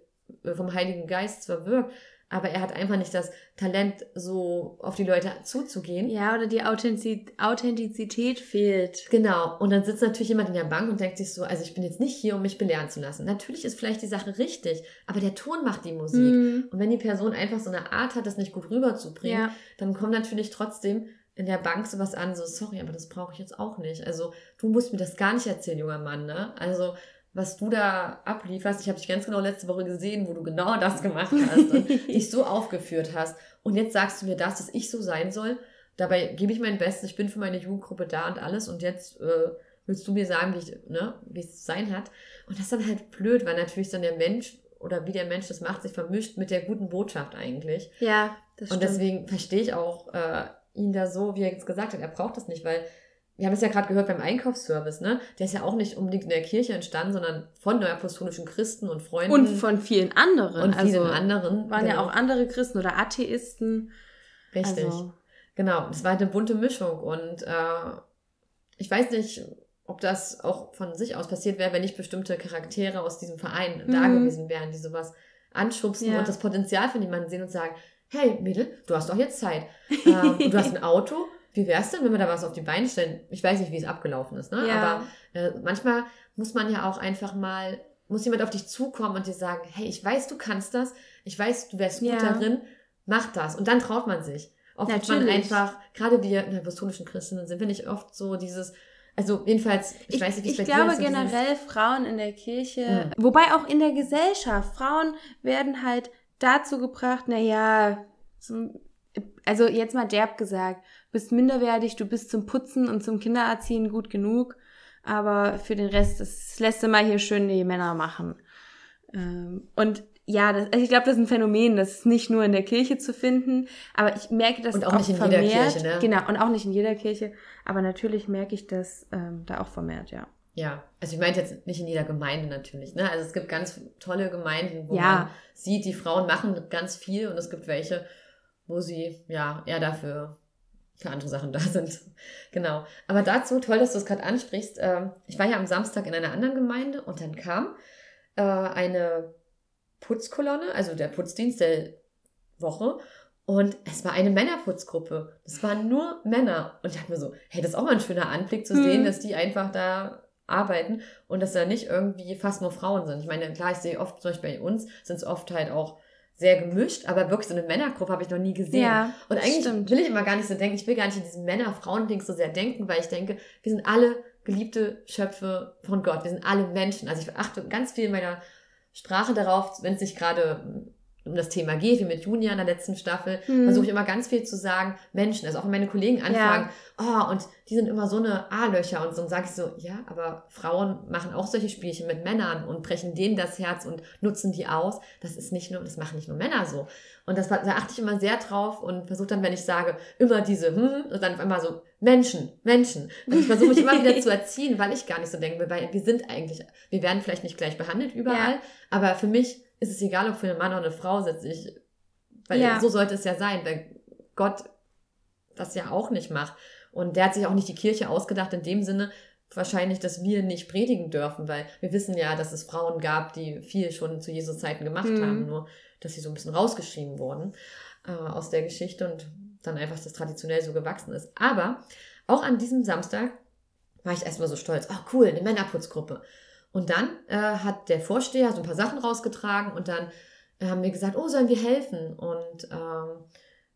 vom Heiligen Geist zwar wirkt, aber er hat einfach nicht das Talent, so auf die Leute zuzugehen. Ja, oder die Authentizität fehlt. Genau. Und dann sitzt natürlich jemand in der Bank und denkt sich so, also ich bin jetzt nicht hier, um mich belehren zu lassen. Natürlich ist vielleicht die Sache richtig, aber der Ton macht die Musik. Mhm. Und wenn die Person einfach so eine Art hat, das nicht gut rüberzubringen, ja. dann kommt natürlich trotzdem in der Bank sowas an, so, sorry, aber das brauche ich jetzt auch nicht. Also, du musst mir das gar nicht erzählen, junger Mann, ne? Also, was du da ablieferst. Ich habe dich ganz genau letzte Woche gesehen, wo du genau das gemacht hast und *laughs* dich so aufgeführt hast. Und jetzt sagst du mir das, dass ich so sein soll. Dabei gebe ich mein Bestes, ich bin für meine Jugendgruppe da und alles. Und jetzt äh, willst du mir sagen, wie, ich, ne, wie es zu sein hat. Und das ist dann halt blöd, weil natürlich dann der Mensch oder wie der Mensch das macht, sich vermischt mit der guten Botschaft eigentlich. Ja, das stimmt. Und deswegen verstehe ich auch äh, ihn da so, wie er jetzt gesagt hat, er braucht das nicht, weil wir haben es ja gerade gehört beim Einkaufsservice, ne? Der ist ja auch nicht unbedingt in der Kirche entstanden, sondern von neuapostolischen Christen und Freunden. Und von vielen anderen. Und vielen also anderen. Waren genau. ja auch andere Christen oder Atheisten. Richtig. Also. Genau. Das war halt eine bunte Mischung. Und äh, ich weiß nicht, ob das auch von sich aus passiert wäre, wenn nicht bestimmte Charaktere aus diesem Verein mhm. da gewesen wären, die sowas anschubsen ja. und das Potenzial von jemandem sehen und sagen, hey Mädel, du hast doch jetzt Zeit. ähm, du hast ein *laughs* Auto, wie wäre es denn, wenn wir da was auf die Beine stellen? Ich weiß nicht, wie es abgelaufen ist, ne? Ja. Aber äh, manchmal muss man ja auch einfach mal, muss jemand auf dich zukommen und dir sagen, hey, ich weiß, du kannst das, ich weiß, du wärst gut ja. darin, mach das. Und dann traut man sich. Oft Natürlich. man einfach, gerade wir in der apostolischen Christinnen sind wir nicht oft so dieses, also jedenfalls, ich, ich weiß nicht, wie es Ich glaube generell Frauen in der Kirche, mhm. wobei auch in der Gesellschaft, Frauen werden halt dazu gebracht, naja, also jetzt mal derb gesagt, bist minderwertig, du bist zum Putzen und zum Kindererziehen gut genug, aber für den Rest, das lässt du mal hier schön die Männer machen. Ähm, und ja, das, also ich glaube, das ist ein Phänomen, das ist nicht nur in der Kirche zu finden, aber ich merke das und auch, auch nicht in vermehrt. Jeder Kirche, ne? Genau, und auch nicht in jeder Kirche, aber natürlich merke ich das ähm, da auch vermehrt, ja. Ja, also ich meinte jetzt nicht in jeder Gemeinde natürlich, ne? Also es gibt ganz tolle Gemeinden, wo ja. man sieht, die Frauen machen ganz viel und es gibt welche, wo sie ja eher dafür für andere Sachen da sind. *laughs* genau. Aber dazu, toll, dass du es gerade ansprichst. Ähm, ich war ja am Samstag in einer anderen Gemeinde und dann kam äh, eine Putzkolonne, also der Putzdienst der Woche. Und es war eine Männerputzgruppe. Das waren nur Männer. Und ich dachte mir so, hey, das ist auch mal ein schöner Anblick zu sehen, hm. dass die einfach da arbeiten und dass da nicht irgendwie fast nur Frauen sind. Ich meine, klar, ich sehe oft, zum Beispiel bei uns, sind es oft halt auch sehr gemischt, aber wirklich so eine Männergruppe habe ich noch nie gesehen. Ja, und eigentlich stimmt. will ich immer gar nicht so denken, ich will gar nicht in diesem Männer-Frauen-Ding so sehr denken, weil ich denke, wir sind alle geliebte Schöpfe von Gott, wir sind alle Menschen. Also ich achte ganz viel in meiner Sprache darauf, wenn es nicht gerade um das Thema geht, wie mit Junia in der letzten Staffel, Mhm. versuche ich immer ganz viel zu sagen, Menschen, also auch wenn meine Kollegen anfangen, oh, und die sind immer so eine A-Löcher und so, und sage ich so, ja, aber Frauen machen auch solche Spielchen mit Männern und brechen denen das Herz und nutzen die aus. Das ist nicht nur, das machen nicht nur Männer so. Und das, da achte ich immer sehr drauf und versuche dann, wenn ich sage, immer diese, hm, und dann immer so, Menschen, Menschen. Und ich versuche mich immer wieder zu *laughs* erziehen, weil ich gar nicht so denke, weil wir sind eigentlich, wir werden vielleicht nicht gleich behandelt überall, Ja. aber für mich ist es egal, ob für einen Mann oder eine Frau sitze ich, weil Ja. so sollte es ja sein, weil Gott das ja auch nicht macht. Und der hat sich auch nicht die Kirche ausgedacht in dem Sinne, wahrscheinlich, dass wir nicht predigen dürfen, weil wir wissen ja, dass es Frauen gab, die viel schon zu Jesus Zeiten gemacht Mhm. haben, nur dass sie so ein bisschen rausgeschrieben wurden äh, aus der Geschichte und dann einfach das traditionell so gewachsen ist. Aber auch an diesem Samstag war ich erstmal so stolz. Oh cool, eine Männerputzgruppe. Und dann äh, hat der Vorsteher so ein paar Sachen rausgetragen und dann äh, haben wir gesagt, oh, sollen wir helfen? Und ähm,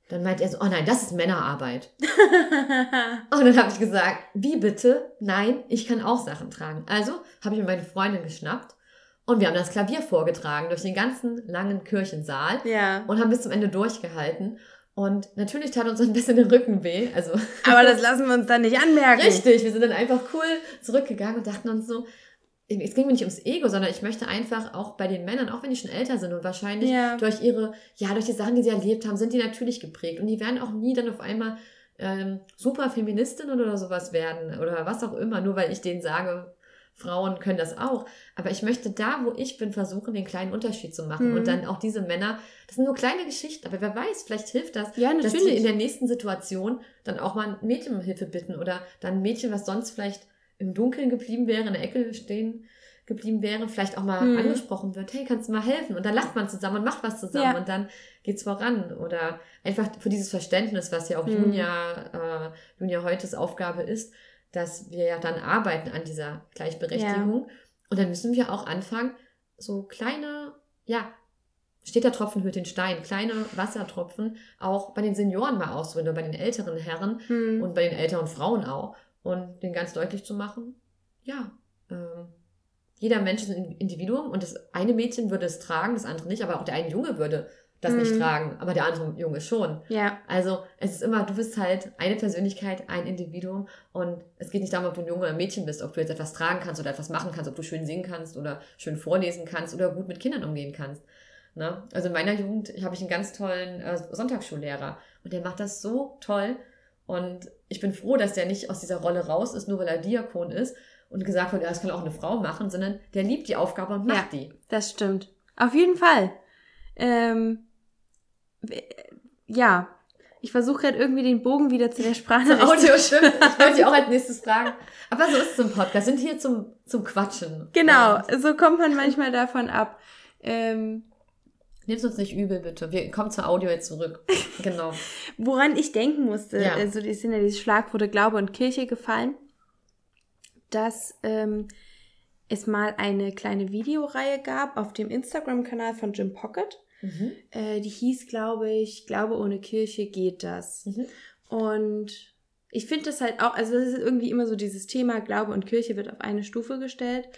dann meint er so, oh nein, das ist Männerarbeit. *laughs* Und dann habe ich gesagt, wie bitte? Nein, ich kann auch Sachen tragen. Also habe ich mir meine Freundin geschnappt und wir haben das Klavier vorgetragen durch den ganzen langen Kirchensaal ja. und haben bis zum Ende durchgehalten. Und natürlich tat uns ein bisschen der Rücken weh. Also Aber das lassen wir uns dann nicht anmerken. Richtig, wir sind dann einfach cool zurückgegangen und dachten uns so, es ging mir nicht ums Ego, sondern ich möchte einfach auch bei den Männern, auch wenn die schon älter sind und wahrscheinlich Ja. durch ihre, ja, durch die Sachen, die sie erlebt haben, sind die natürlich geprägt und die werden auch nie dann auf einmal ähm, super Feministin oder sowas werden oder was auch immer, nur weil ich denen sage, Frauen können das auch. Aber ich möchte da, wo ich bin, versuchen, den kleinen Unterschied zu machen. Mhm. Und dann auch diese Männer, das sind nur kleine Geschichten, aber wer weiß, vielleicht hilft das, Ja, dass die natürlich. in der nächsten Situation dann auch mal ein Mädchen um Hilfe bitten oder dann ein Mädchen, was sonst vielleicht im Dunkeln geblieben wäre, in der Ecke stehen geblieben wäre, vielleicht auch mal Mhm. angesprochen wird, hey, kannst du mal helfen? Und dann lacht man zusammen und macht was zusammen Ja. und dann geht's voran. Oder einfach für dieses Verständnis, was ja auch Mhm. Junia, äh, Junia Heutes Aufgabe ist, dass wir ja dann arbeiten an dieser Gleichberechtigung. Und dann müssen wir auch anfangen, so kleine, ja, steht der Tropfen hüllt den Stein, kleine Wassertropfen auch bei den Senioren mal auszuwählen oder bei den älteren Herren Hm. und bei den älteren Frauen auch. Und denen ganz deutlich zu machen, ja, ähm, jeder Mensch ist ein Individuum und das eine Mädchen würde es tragen, das andere nicht, aber auch der eine Junge würde das nicht Mhm. tragen, aber der andere Junge schon. ja. Also es ist immer, du bist halt eine Persönlichkeit, ein Individuum und es geht nicht darum, ob du ein Junge oder ein Mädchen bist, ob du jetzt etwas tragen kannst oder etwas machen kannst, ob du schön singen kannst oder schön vorlesen kannst oder gut mit Kindern umgehen kannst. Ne? Also in meiner Jugend habe ich einen ganz tollen äh, Sonntagsschullehrer und der macht das so toll und ich bin froh, dass der nicht aus dieser Rolle raus ist, nur weil er Diakon ist und gesagt wird, ja, das kann auch eine Frau machen, sondern der liebt die Aufgabe und macht die. Das stimmt. Auf jeden Fall. Ähm, ja. Ich versuche gerade irgendwie den Bogen wieder zu der Sprache *laughs* Audio stimmt. Ich wollte dich auch als nächstes fragen. Aber so ist es im Podcast. Sind hier zum, zum Quatschen. Genau, Ja. so kommt man manchmal davon ab. Ähm, Nimm's uns nicht übel, bitte. Wir kommen zur Audio jetzt zurück. *laughs* Genau. woran ich denken musste, Ja. also es sind ja diese Schlagworte Glaube und Kirche gefallen, dass ähm, es mal eine kleine Videoreihe gab auf dem Instagram-Kanal von Jim Pocket. Mhm. Äh, die hieß, glaube ich, Glaube ohne Kirche geht das. Mhm. Und ich finde das halt auch, also das ist irgendwie immer so dieses Thema, Glaube und Kirche wird auf eine Stufe gestellt.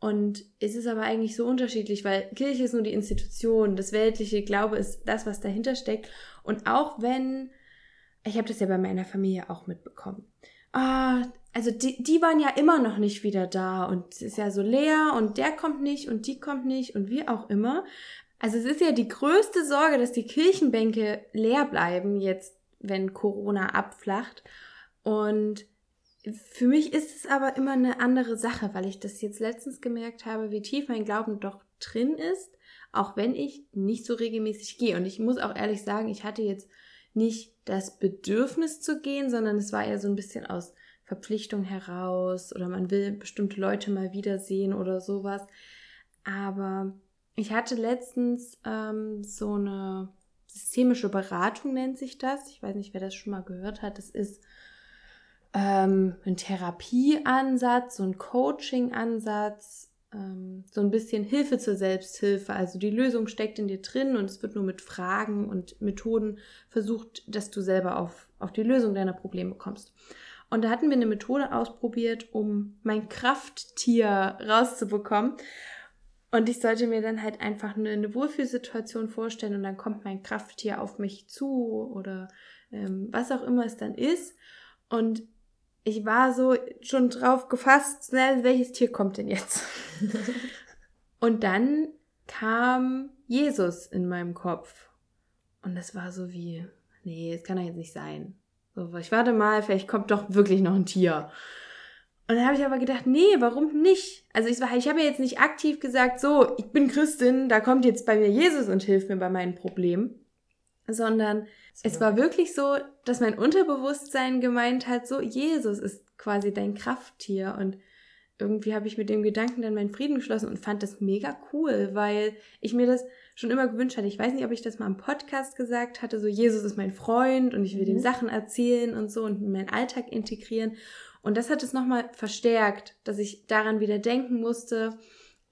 Und es ist aber eigentlich so unterschiedlich, weil Kirche ist nur die Institution, das weltliche Glaube ist das, was dahinter steckt. Und auch wenn, ich habe das ja bei meiner Familie auch mitbekommen. Ah, also die, die waren ja immer noch nicht wieder da und es ist ja so leer und der kommt nicht und die kommt nicht und wie auch immer. Also es ist ja die größte Sorge, dass die Kirchenbänke leer bleiben jetzt, wenn Corona abflacht. Und für mich ist es aber immer eine andere Sache, weil ich das jetzt letztens gemerkt habe, wie tief mein Glauben doch drin ist, auch wenn ich nicht so regelmäßig gehe. Und ich muss auch ehrlich sagen, ich hatte jetzt nicht das Bedürfnis zu gehen, sondern es war eher so ein bisschen aus Verpflichtung heraus oder man will bestimmte Leute mal wiedersehen oder sowas. Aber ich hatte letztens ähm, so eine systemische Beratung, nennt sich das. Ich weiß nicht, wer das schon mal gehört hat. Das ist ähm, ein Therapieansatz, so ein Coaching-Ansatz, ähm, so ein bisschen Hilfe zur Selbsthilfe. Also die Lösung steckt in dir drin und es wird nur mit Fragen und Methoden versucht, dass du selber auf, auf die Lösung deiner Probleme kommst. Und da hatten wir eine Methode ausprobiert, um mein Krafttier rauszubekommen. Und ich sollte mir dann halt einfach eine, eine Wohlfühlsituation vorstellen und dann kommt mein Krafttier auf mich zu oder ähm, was auch immer es dann ist. Und ich war so schon drauf gefasst, na, welches Tier kommt denn jetzt? *laughs* und dann kam Jesus in meinem Kopf. Und das war so wie, nee, das kann doch jetzt nicht sein. So, ich warte mal, vielleicht kommt doch wirklich noch ein Tier. Und dann habe ich aber gedacht, nee, warum nicht? Also ich, ich habe ja jetzt nicht aktiv gesagt, so, ich bin Christin, da kommt jetzt bei mir Jesus und hilft mir bei meinen Problemen, sondern es war wirklich so, dass mein Unterbewusstsein gemeint hat, so, Jesus ist quasi dein Krafttier und irgendwie habe ich mit dem Gedanken dann meinen Frieden geschlossen und fand das mega cool, weil ich mir das schon immer gewünscht hatte. Ich weiß nicht, ob ich das mal im Podcast gesagt hatte, so Jesus ist mein Freund und ich will mhm. ihm Sachen erzählen und so und in meinen Alltag integrieren. Und das hat es nochmal verstärkt, dass ich daran wieder denken musste.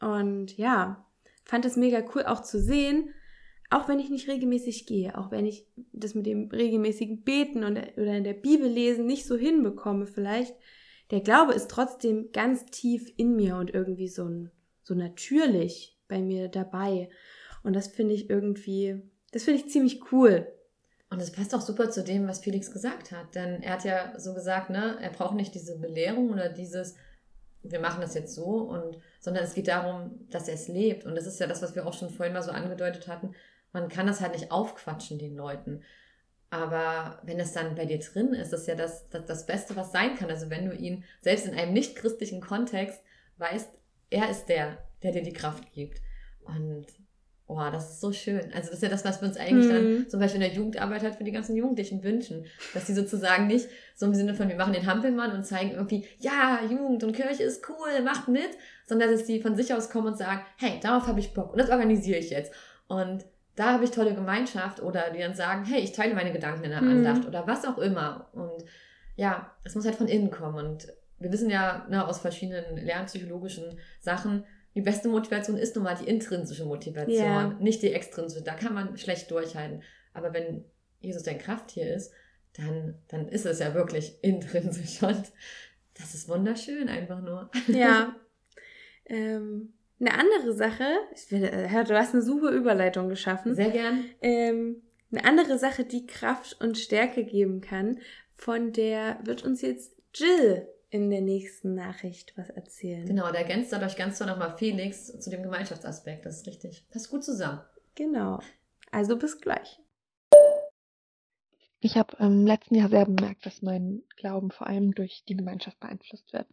Und ja, fand es mega cool auch zu sehen, auch wenn ich nicht regelmäßig gehe, auch wenn ich das mit dem regelmäßigen Beten und, oder in der Bibel lesen nicht so hinbekomme vielleicht, der Glaube ist trotzdem ganz tief in mir und irgendwie so, ein, so natürlich bei mir dabei. Und das finde ich irgendwie, das finde ich ziemlich cool. Und es passt auch super zu dem, was Felix gesagt hat. Denn er hat ja so gesagt, ne, er braucht nicht diese Belehrung oder dieses, wir machen das jetzt so, und, sondern es geht darum, dass er es lebt. Und das ist ja das, was wir auch schon vorhin mal so angedeutet hatten. Man kann das halt nicht aufquatschen, den Leuten. Aber wenn es dann bei dir drin ist, ist ja das, das, das Beste, was sein kann. Also wenn du ihn selbst in einem nicht christlichen Kontext weißt, er ist der, der dir die Kraft gibt. Und Oh, das ist so schön. Also das ist ja das, was wir uns eigentlich mhm. dann zum Beispiel in der Jugendarbeit halt für die ganzen Jugendlichen wünschen. Dass die sozusagen nicht so im Sinne von, wir machen den Hampelmann und zeigen irgendwie, ja, Jugend und Kirche ist cool, macht mit, sondern dass die von sich aus kommen und sagen, hey, darauf habe ich Bock und das organisiere ich jetzt. Und da habe ich tolle Gemeinschaft oder die dann sagen, hey, ich teile meine Gedanken in der mhm. Andacht oder was auch immer. Und ja, es muss halt von innen kommen. Und wir wissen ja ne, aus verschiedenen lernpsychologischen Sachen, die beste Motivation ist nun mal die intrinsische Motivation, yeah. nicht die extrinsische. Da kann man schlecht durchhalten. Aber wenn Jesus dein Krafttier ist, dann, dann ist es ja wirklich *laughs* intrinsisch und das ist wunderschön einfach nur. Ja. *laughs* ähm, eine andere Sache, ich will, äh, du hast eine super Überleitung geschaffen. Sehr gern. Ähm, eine andere Sache, die Kraft und Stärke geben kann, von der wird uns jetzt Jill in der nächsten Nachricht was erzählen. Genau, da ergänzt dadurch ganz toll nochmal Felix zu dem Gemeinschaftsaspekt. Das ist richtig. Passt gut zusammen. Genau. Also bis gleich. Ich habe im letzten Jahr sehr bemerkt, dass mein Glauben vor allem durch die Gemeinschaft beeinflusst wird.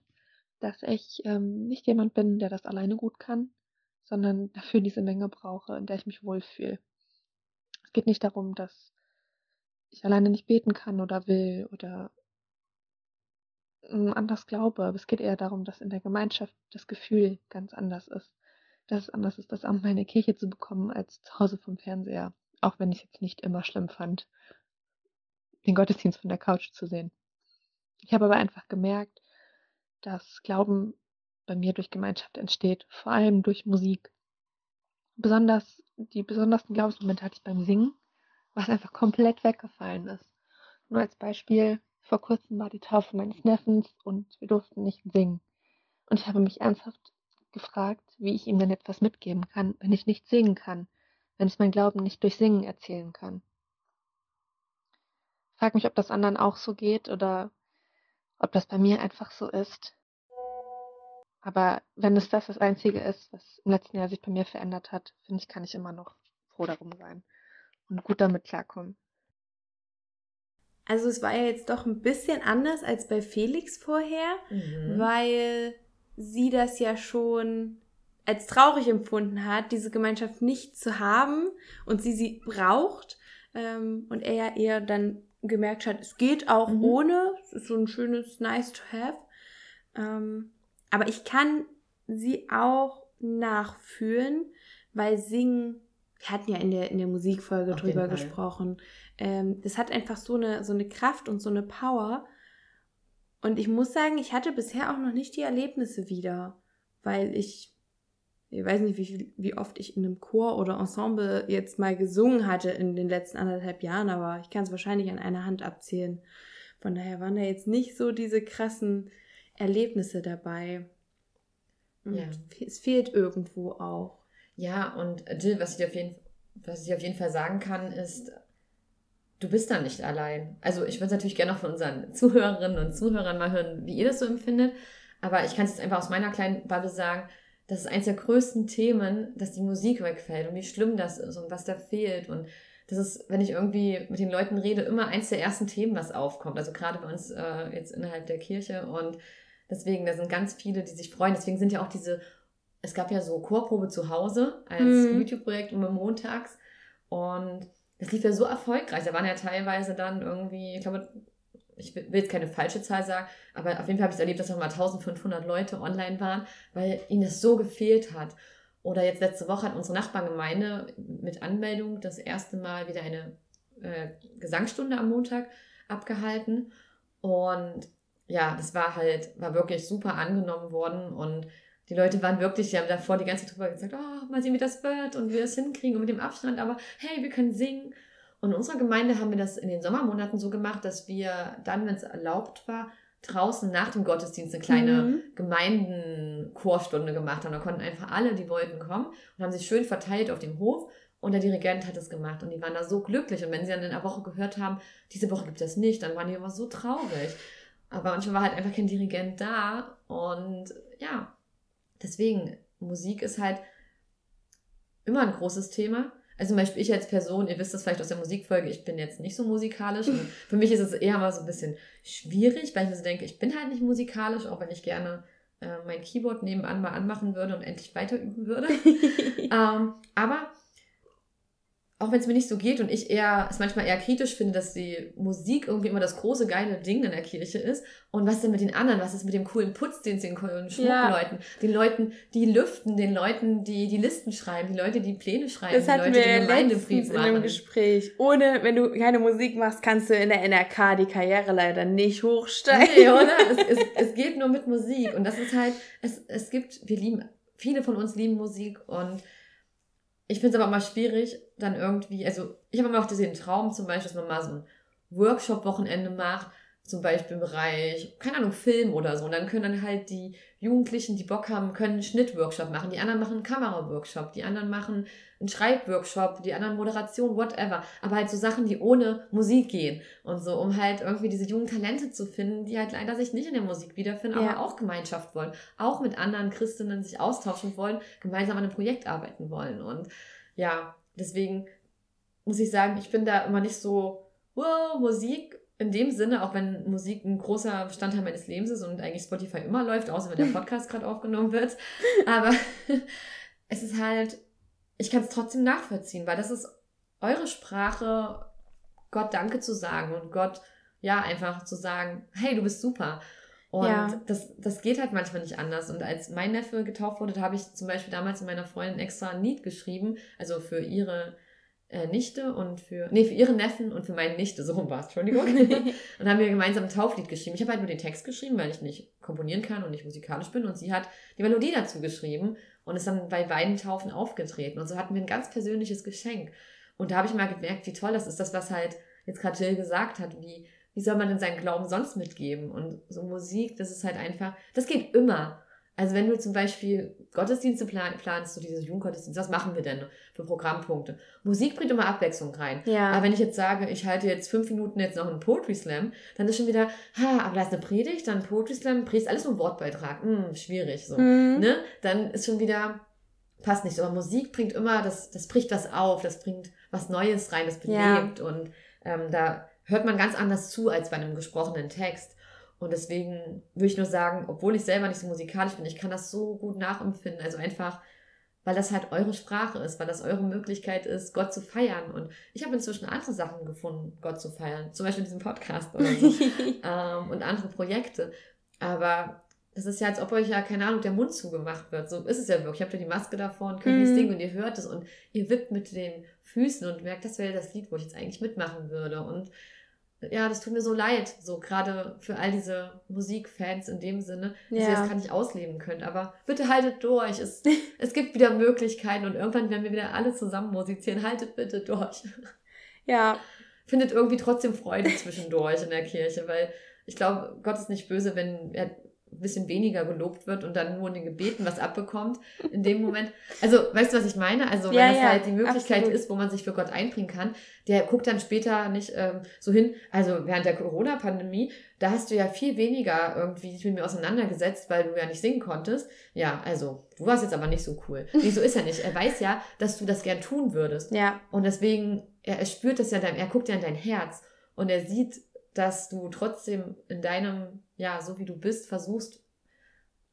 Dass ich ähm, nicht jemand bin, der das alleine gut kann, sondern dafür diese Menge brauche, in der ich mich wohlfühle. Es geht nicht darum, dass ich alleine nicht beten kann oder will oder hm, anders glaube, aber es geht eher darum, dass in der Gemeinschaft das Gefühl ganz anders ist. Dass es anders ist, das Amt mal in der Kirche zu bekommen als zu Hause vom Fernseher. Auch wenn ich es jetzt nicht immer schlimm fand, den Gottesdienst von der Couch zu sehen. Ich habe aber einfach gemerkt, dass Glauben bei mir durch Gemeinschaft entsteht, vor allem durch Musik. Besonders die besondersten Glaubensmomente hatte ich beim Singen, was einfach komplett weggefallen ist. Nur als Beispiel, vor kurzem war die Taufe meines Neffens und wir durften nicht singen. Und ich habe mich ernsthaft gefragt, wie ich ihm denn etwas mitgeben kann, wenn ich nicht singen kann, wenn ich mein Glauben nicht durch Singen erzählen kann. Ich frage mich, ob das anderen auch so geht oder ob das bei mir einfach so ist. Aber wenn es das das Einzige ist, was im letzten Jahr sich bei mir verändert hat, finde ich, kann ich immer noch froh darum sein und gut damit klarkommen. Also es war ja jetzt doch ein bisschen anders als bei Felix vorher, mhm. weil sie das ja schon als traurig empfunden hat, diese Gemeinschaft nicht zu haben und sie sie braucht ähm, und er ja eher dann gemerkt hat, es geht auch mhm. ohne, es ist so ein schönes nice to have. Ähm, aber ich kann sie auch nachfühlen, weil Singen, wir hatten ja in der, in der Musikfolge Auf drüber gesprochen, ähm, das hat einfach so eine, so eine Kraft und so eine Power. Und ich muss sagen, ich hatte bisher auch noch nicht die Erlebnisse wieder, weil ich, ich weiß nicht, wie, wie oft ich in einem Chor oder Ensemble jetzt mal gesungen hatte in den letzten anderthalb Jahren, aber ich kann es wahrscheinlich an einer Hand abzählen. Von daher waren da jetzt nicht so diese krassen Erlebnisse dabei. Und ja. es fehlt irgendwo auch. Ja, und Jill, was ich, auf jeden, was ich auf jeden Fall sagen kann, ist, du bist da nicht allein. Also ich würde es natürlich gerne noch von unseren Zuhörerinnen und Zuhörern mal hören, wie ihr das so empfindet. Aber ich kann es jetzt einfach aus meiner kleinen Bubble sagen, das ist eines der größten Themen, dass die Musik wegfällt und wie schlimm das ist und was da fehlt. Und das ist, wenn ich irgendwie mit den Leuten rede, immer eins der ersten Themen, was aufkommt. Also gerade bei uns äh, jetzt innerhalb der Kirche. Und deswegen, da sind ganz viele, die sich freuen. Deswegen sind ja auch diese, es gab ja so Chorprobe zu Hause als mhm. YouTube-Projekt immer montags. Und das lief ja so erfolgreich. Da waren ja teilweise dann irgendwie, ich glaube, ich will jetzt keine falsche Zahl sagen, aber auf jeden Fall habe ich es erlebt, dass noch mal 1500 Leute online waren, weil ihnen das so gefehlt hat. Oder jetzt letzte Woche hat unsere Nachbargemeinde mit Anmeldung das erste Mal wieder eine äh, Gesangsstunde am Montag abgehalten. Und ja, das war halt, war wirklich super angenommen worden und die Leute waren wirklich, die haben davor die ganze Zeit drüber gesagt, oh, mal sehen, wie das wird und wie wir es hinkriegen und mit dem Abstand, aber hey, wir können singen. Und in unserer Gemeinde haben wir das in den Sommermonaten so gemacht, dass wir dann, wenn es erlaubt war, draußen nach dem Gottesdienst eine kleine mhm. Gemeindenchorstunde gemacht haben. Da konnten einfach alle, die wollten, kommen und haben sich schön verteilt auf dem Hof. Und der Dirigent hat es gemacht und die waren da so glücklich. Und wenn sie dann in der Woche gehört haben, diese Woche gibt es nicht, dann waren die immer so traurig. Aber manchmal war halt einfach kein Dirigent da. Und ja, deswegen, Musik ist halt immer ein großes Thema. Also zum Beispiel ich als Person, ihr wisst das vielleicht aus der Musikfolge, ich bin jetzt nicht so musikalisch. Und für mich ist es eher mal so ein bisschen schwierig, weil ich mir so denke, ich bin halt nicht musikalisch, auch wenn ich gerne äh, mein Keyboard nebenan mal anmachen würde und endlich weiter üben würde. *laughs* ähm, aber auch wenn es mir nicht so geht und ich eher es manchmal eher kritisch finde, dass die Musik irgendwie immer das große geile Ding in der Kirche ist und was denn mit den anderen, was ist mit dem coolen Putzdienst, den coolen Schmuckleuten, ja. den Leuten, die lüften, den Leuten, die die Listen schreiben, die Leute, die Pläne schreiben, das die Leute, wir die Gemeindebrief in einem Gespräch. Ohne, wenn du keine Musik machst, kannst du in der NRK die Karriere leider nicht hochsteigen. Nee, oder? *laughs* es, es, es geht nur mit Musik und das ist halt, es, es gibt, wir lieben, viele von uns lieben Musik und ich finde es aber immer schwierig, dann irgendwie, also ich habe immer auch diesen Traum zum Beispiel, dass man mal so ein Workshop-Wochenende macht, zum Beispiel im Bereich, keine Ahnung, Film oder so. Und dann können dann halt die Jugendlichen, die Bock haben, können einen Schnittworkshop machen. Die anderen machen einen Kameraworkshop, die anderen machen einen Schreibworkshop, die anderen Moderation, whatever. Aber halt so Sachen, die ohne Musik gehen. Und so, um halt irgendwie diese jungen Talente zu finden, die halt leider sich nicht in der Musik wiederfinden, ja. aber auch Gemeinschaft wollen. Auch mit anderen Christinnen sich austauschen wollen, gemeinsam an einem Projekt arbeiten wollen. Und ja, deswegen muss ich sagen, ich bin da immer nicht so, wow, Musik in dem Sinne, auch wenn Musik ein großer Bestandteil meines Lebens ist und eigentlich Spotify immer läuft, außer wenn der *laughs* Podcast gerade aufgenommen wird. Aber *laughs* es ist halt, ich kann es trotzdem nachvollziehen, weil das ist eure Sprache, Gott Danke zu sagen und Gott, ja, einfach zu sagen, hey, du bist super. Und ja. das, das geht halt manchmal nicht anders. Und als mein Neffe getauft wurde, habe ich zum Beispiel damals in meiner Freundin extra ein Lied geschrieben, also für ihre äh, Nichte und für, nee, für ihre Neffen und für meine Nichte, so rum war es, Entschuldigung. *laughs* und haben wir gemeinsam ein Tauflied geschrieben. Ich habe halt nur den Text geschrieben, weil ich nicht komponieren kann und nicht musikalisch bin und sie hat die Melodie dazu geschrieben und ist dann bei beiden Taufen aufgetreten. Und so hatten wir ein ganz persönliches Geschenk. Und da habe ich mal gemerkt, wie toll das ist, das, was halt jetzt gerade Jill gesagt hat, wie, wie soll man denn seinen Glauben sonst mitgeben? Und so Musik, das ist halt einfach, das geht immer. Also wenn du zum Beispiel Gottesdienste plan, planst, so diese Jugendgottesdienste, was machen wir denn für Programmpunkte? Musik bringt immer Abwechslung rein. Ja. Aber wenn ich jetzt sage, ich halte jetzt fünf Minuten jetzt noch einen Poetry Slam, dann ist schon wieder, ha, aber da ist eine Predigt, dann Poetry Slam, Predigt, alles nur Wortbeitrag. Hm, schwierig so. Mhm. Ne? Dann ist schon wieder, passt nicht. Aber Musik bringt immer, das, das bricht was auf, das bringt was Neues rein, das belebt ja. und ähm, da hört man ganz anders zu als bei einem gesprochenen Text. Und deswegen würde ich nur sagen, obwohl ich selber nicht so musikalisch bin, ich kann das so gut nachempfinden. Also einfach, weil das halt eure Sprache ist, weil das eure Möglichkeit ist, Gott zu feiern. Und ich habe inzwischen andere Sachen gefunden, Gott zu feiern. Zum Beispiel diesen Podcast oder so. *laughs* ähm, und andere Projekte. Aber das ist ja, als ob euch ja, keine Ahnung, der Mund zugemacht wird. So ist es ja wirklich. Ihr habt ja die Maske davor und könnt mm. nicht singen und ihr hört es und ihr wippt mit den Füßen und merkt, das wäre das Lied, wo ich jetzt eigentlich mitmachen würde. Und ja, das tut mir so leid, so gerade für all diese Musikfans in dem Sinne, dass ja. ihr das gar nicht ausleben könnt. Aber bitte haltet durch. Es, *laughs* es gibt wieder Möglichkeiten und irgendwann werden wir wieder alle zusammen musizieren. Haltet bitte durch. Ja. Findet irgendwie trotzdem Freude zwischendurch in der Kirche, weil ich glaube, Gott ist nicht böse, wenn er ein bisschen weniger gelobt wird und dann nur in den Gebeten was abbekommt in dem Moment. Also, weißt du, was ich meine? Also, wenn Ja, das ja, halt die Möglichkeit absolut. ist, wo man sich für Gott einbringen kann, der guckt dann später nicht ähm, so hin. Also, während der Corona-Pandemie, da hast du ja viel weniger irgendwie dich mit mir auseinandergesetzt, weil du ja nicht singen konntest. Ja, also, du warst jetzt aber nicht so cool. *laughs* Nee, so ist er nicht. Er weiß ja, dass du das gern tun würdest. Ja, Und deswegen, er, er spürt das ja, in deinem- er guckt ja in dein Herz und er sieht, dass du trotzdem in deinem, ja, so wie du bist, versuchst,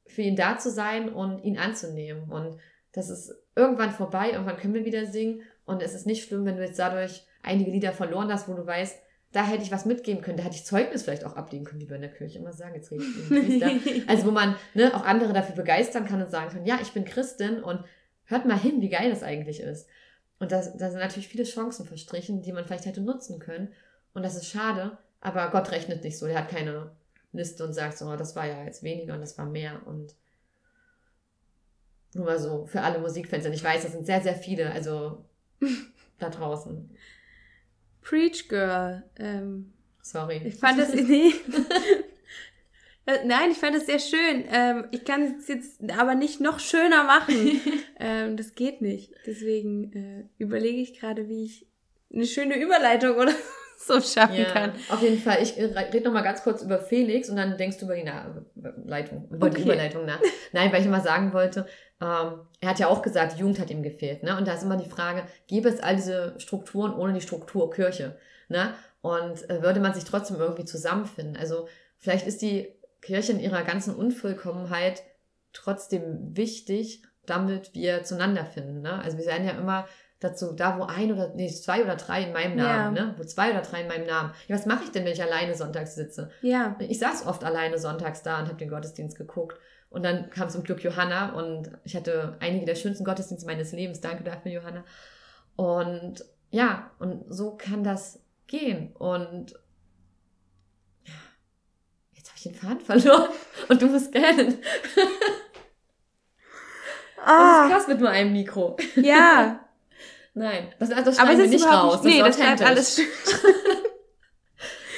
für ihn da zu sein und ihn anzunehmen. Und das ist irgendwann vorbei, irgendwann können wir wieder singen. Und es ist nicht schlimm, wenn du jetzt dadurch einige Lieder verloren hast, wo du weißt, da hätte ich was mitgeben können, da hätte ich Zeugnis vielleicht auch ablegen können, wie wir in der Kirche immer sagen, jetzt rede ich Priester. *laughs* Also wo man ne, auch andere dafür begeistern kann und sagen kann, ja, ich bin Christin und hört mal hin, wie geil das eigentlich ist. Und da, da sind natürlich viele Chancen verstrichen, die man vielleicht hätte nutzen können. Und das ist schade, aber Gott rechnet nicht so. Der hat keine Liste und sagt so, oh, das war ja jetzt weniger und das war mehr. Und nur mal so für alle Musikfans. Und ich weiß, das sind sehr, sehr viele, also *laughs* da draußen. Preach Girl. Ähm, Sorry. ich fand das, *laughs* nee. *laughs* Nein, ich fand das sehr schön. Ähm, ich kann es jetzt aber nicht noch schöner machen. ähm, das geht nicht. Deswegen äh, überlege ich gerade, wie ich eine schöne Überleitung oder *laughs* so schaffen Ja, kann. auf jeden Fall. Ich äh, rede noch mal ganz kurz über Felix und dann denkst du über die Na Leitung, über die Okay. Überleitung nach. Nein, weil ich immer sagen wollte, ähm, er hat ja auch gesagt, die Jugend hat ihm gefehlt. Ne? Und da ist immer die Frage, gäbe es all diese Strukturen ohne die Struktur Kirche? Ne? Und äh, würde man sich trotzdem irgendwie zusammenfinden? Also vielleicht ist die Kirche in ihrer ganzen Unvollkommenheit trotzdem wichtig, damit wir zueinander finden. Ne? Also wir sagen ja immer dazu, da wo ein oder nee, zwei oder drei in meinem Namen, Ja. ne? wo zwei oder drei in meinem Namen. Ja, was mache ich denn, wenn ich alleine sonntags sitze? Ja. Ich saß oft alleine sonntags da und habe den Gottesdienst geguckt. Und dann kam zum Glück Johanna und ich hatte einige der schönsten Gottesdienste meines Lebens. Danke dafür, Johanna. Und ja, und so kann das gehen. Und ja, jetzt habe ich den Faden verloren *laughs* und du musst gähnen. *laughs* Das Ah, ist krass mit nur einem Mikro. ja. *laughs* Nein, das, das Aber schneiden es wir ist nicht raus. nicht, nee, das ist bleibt alles *laughs*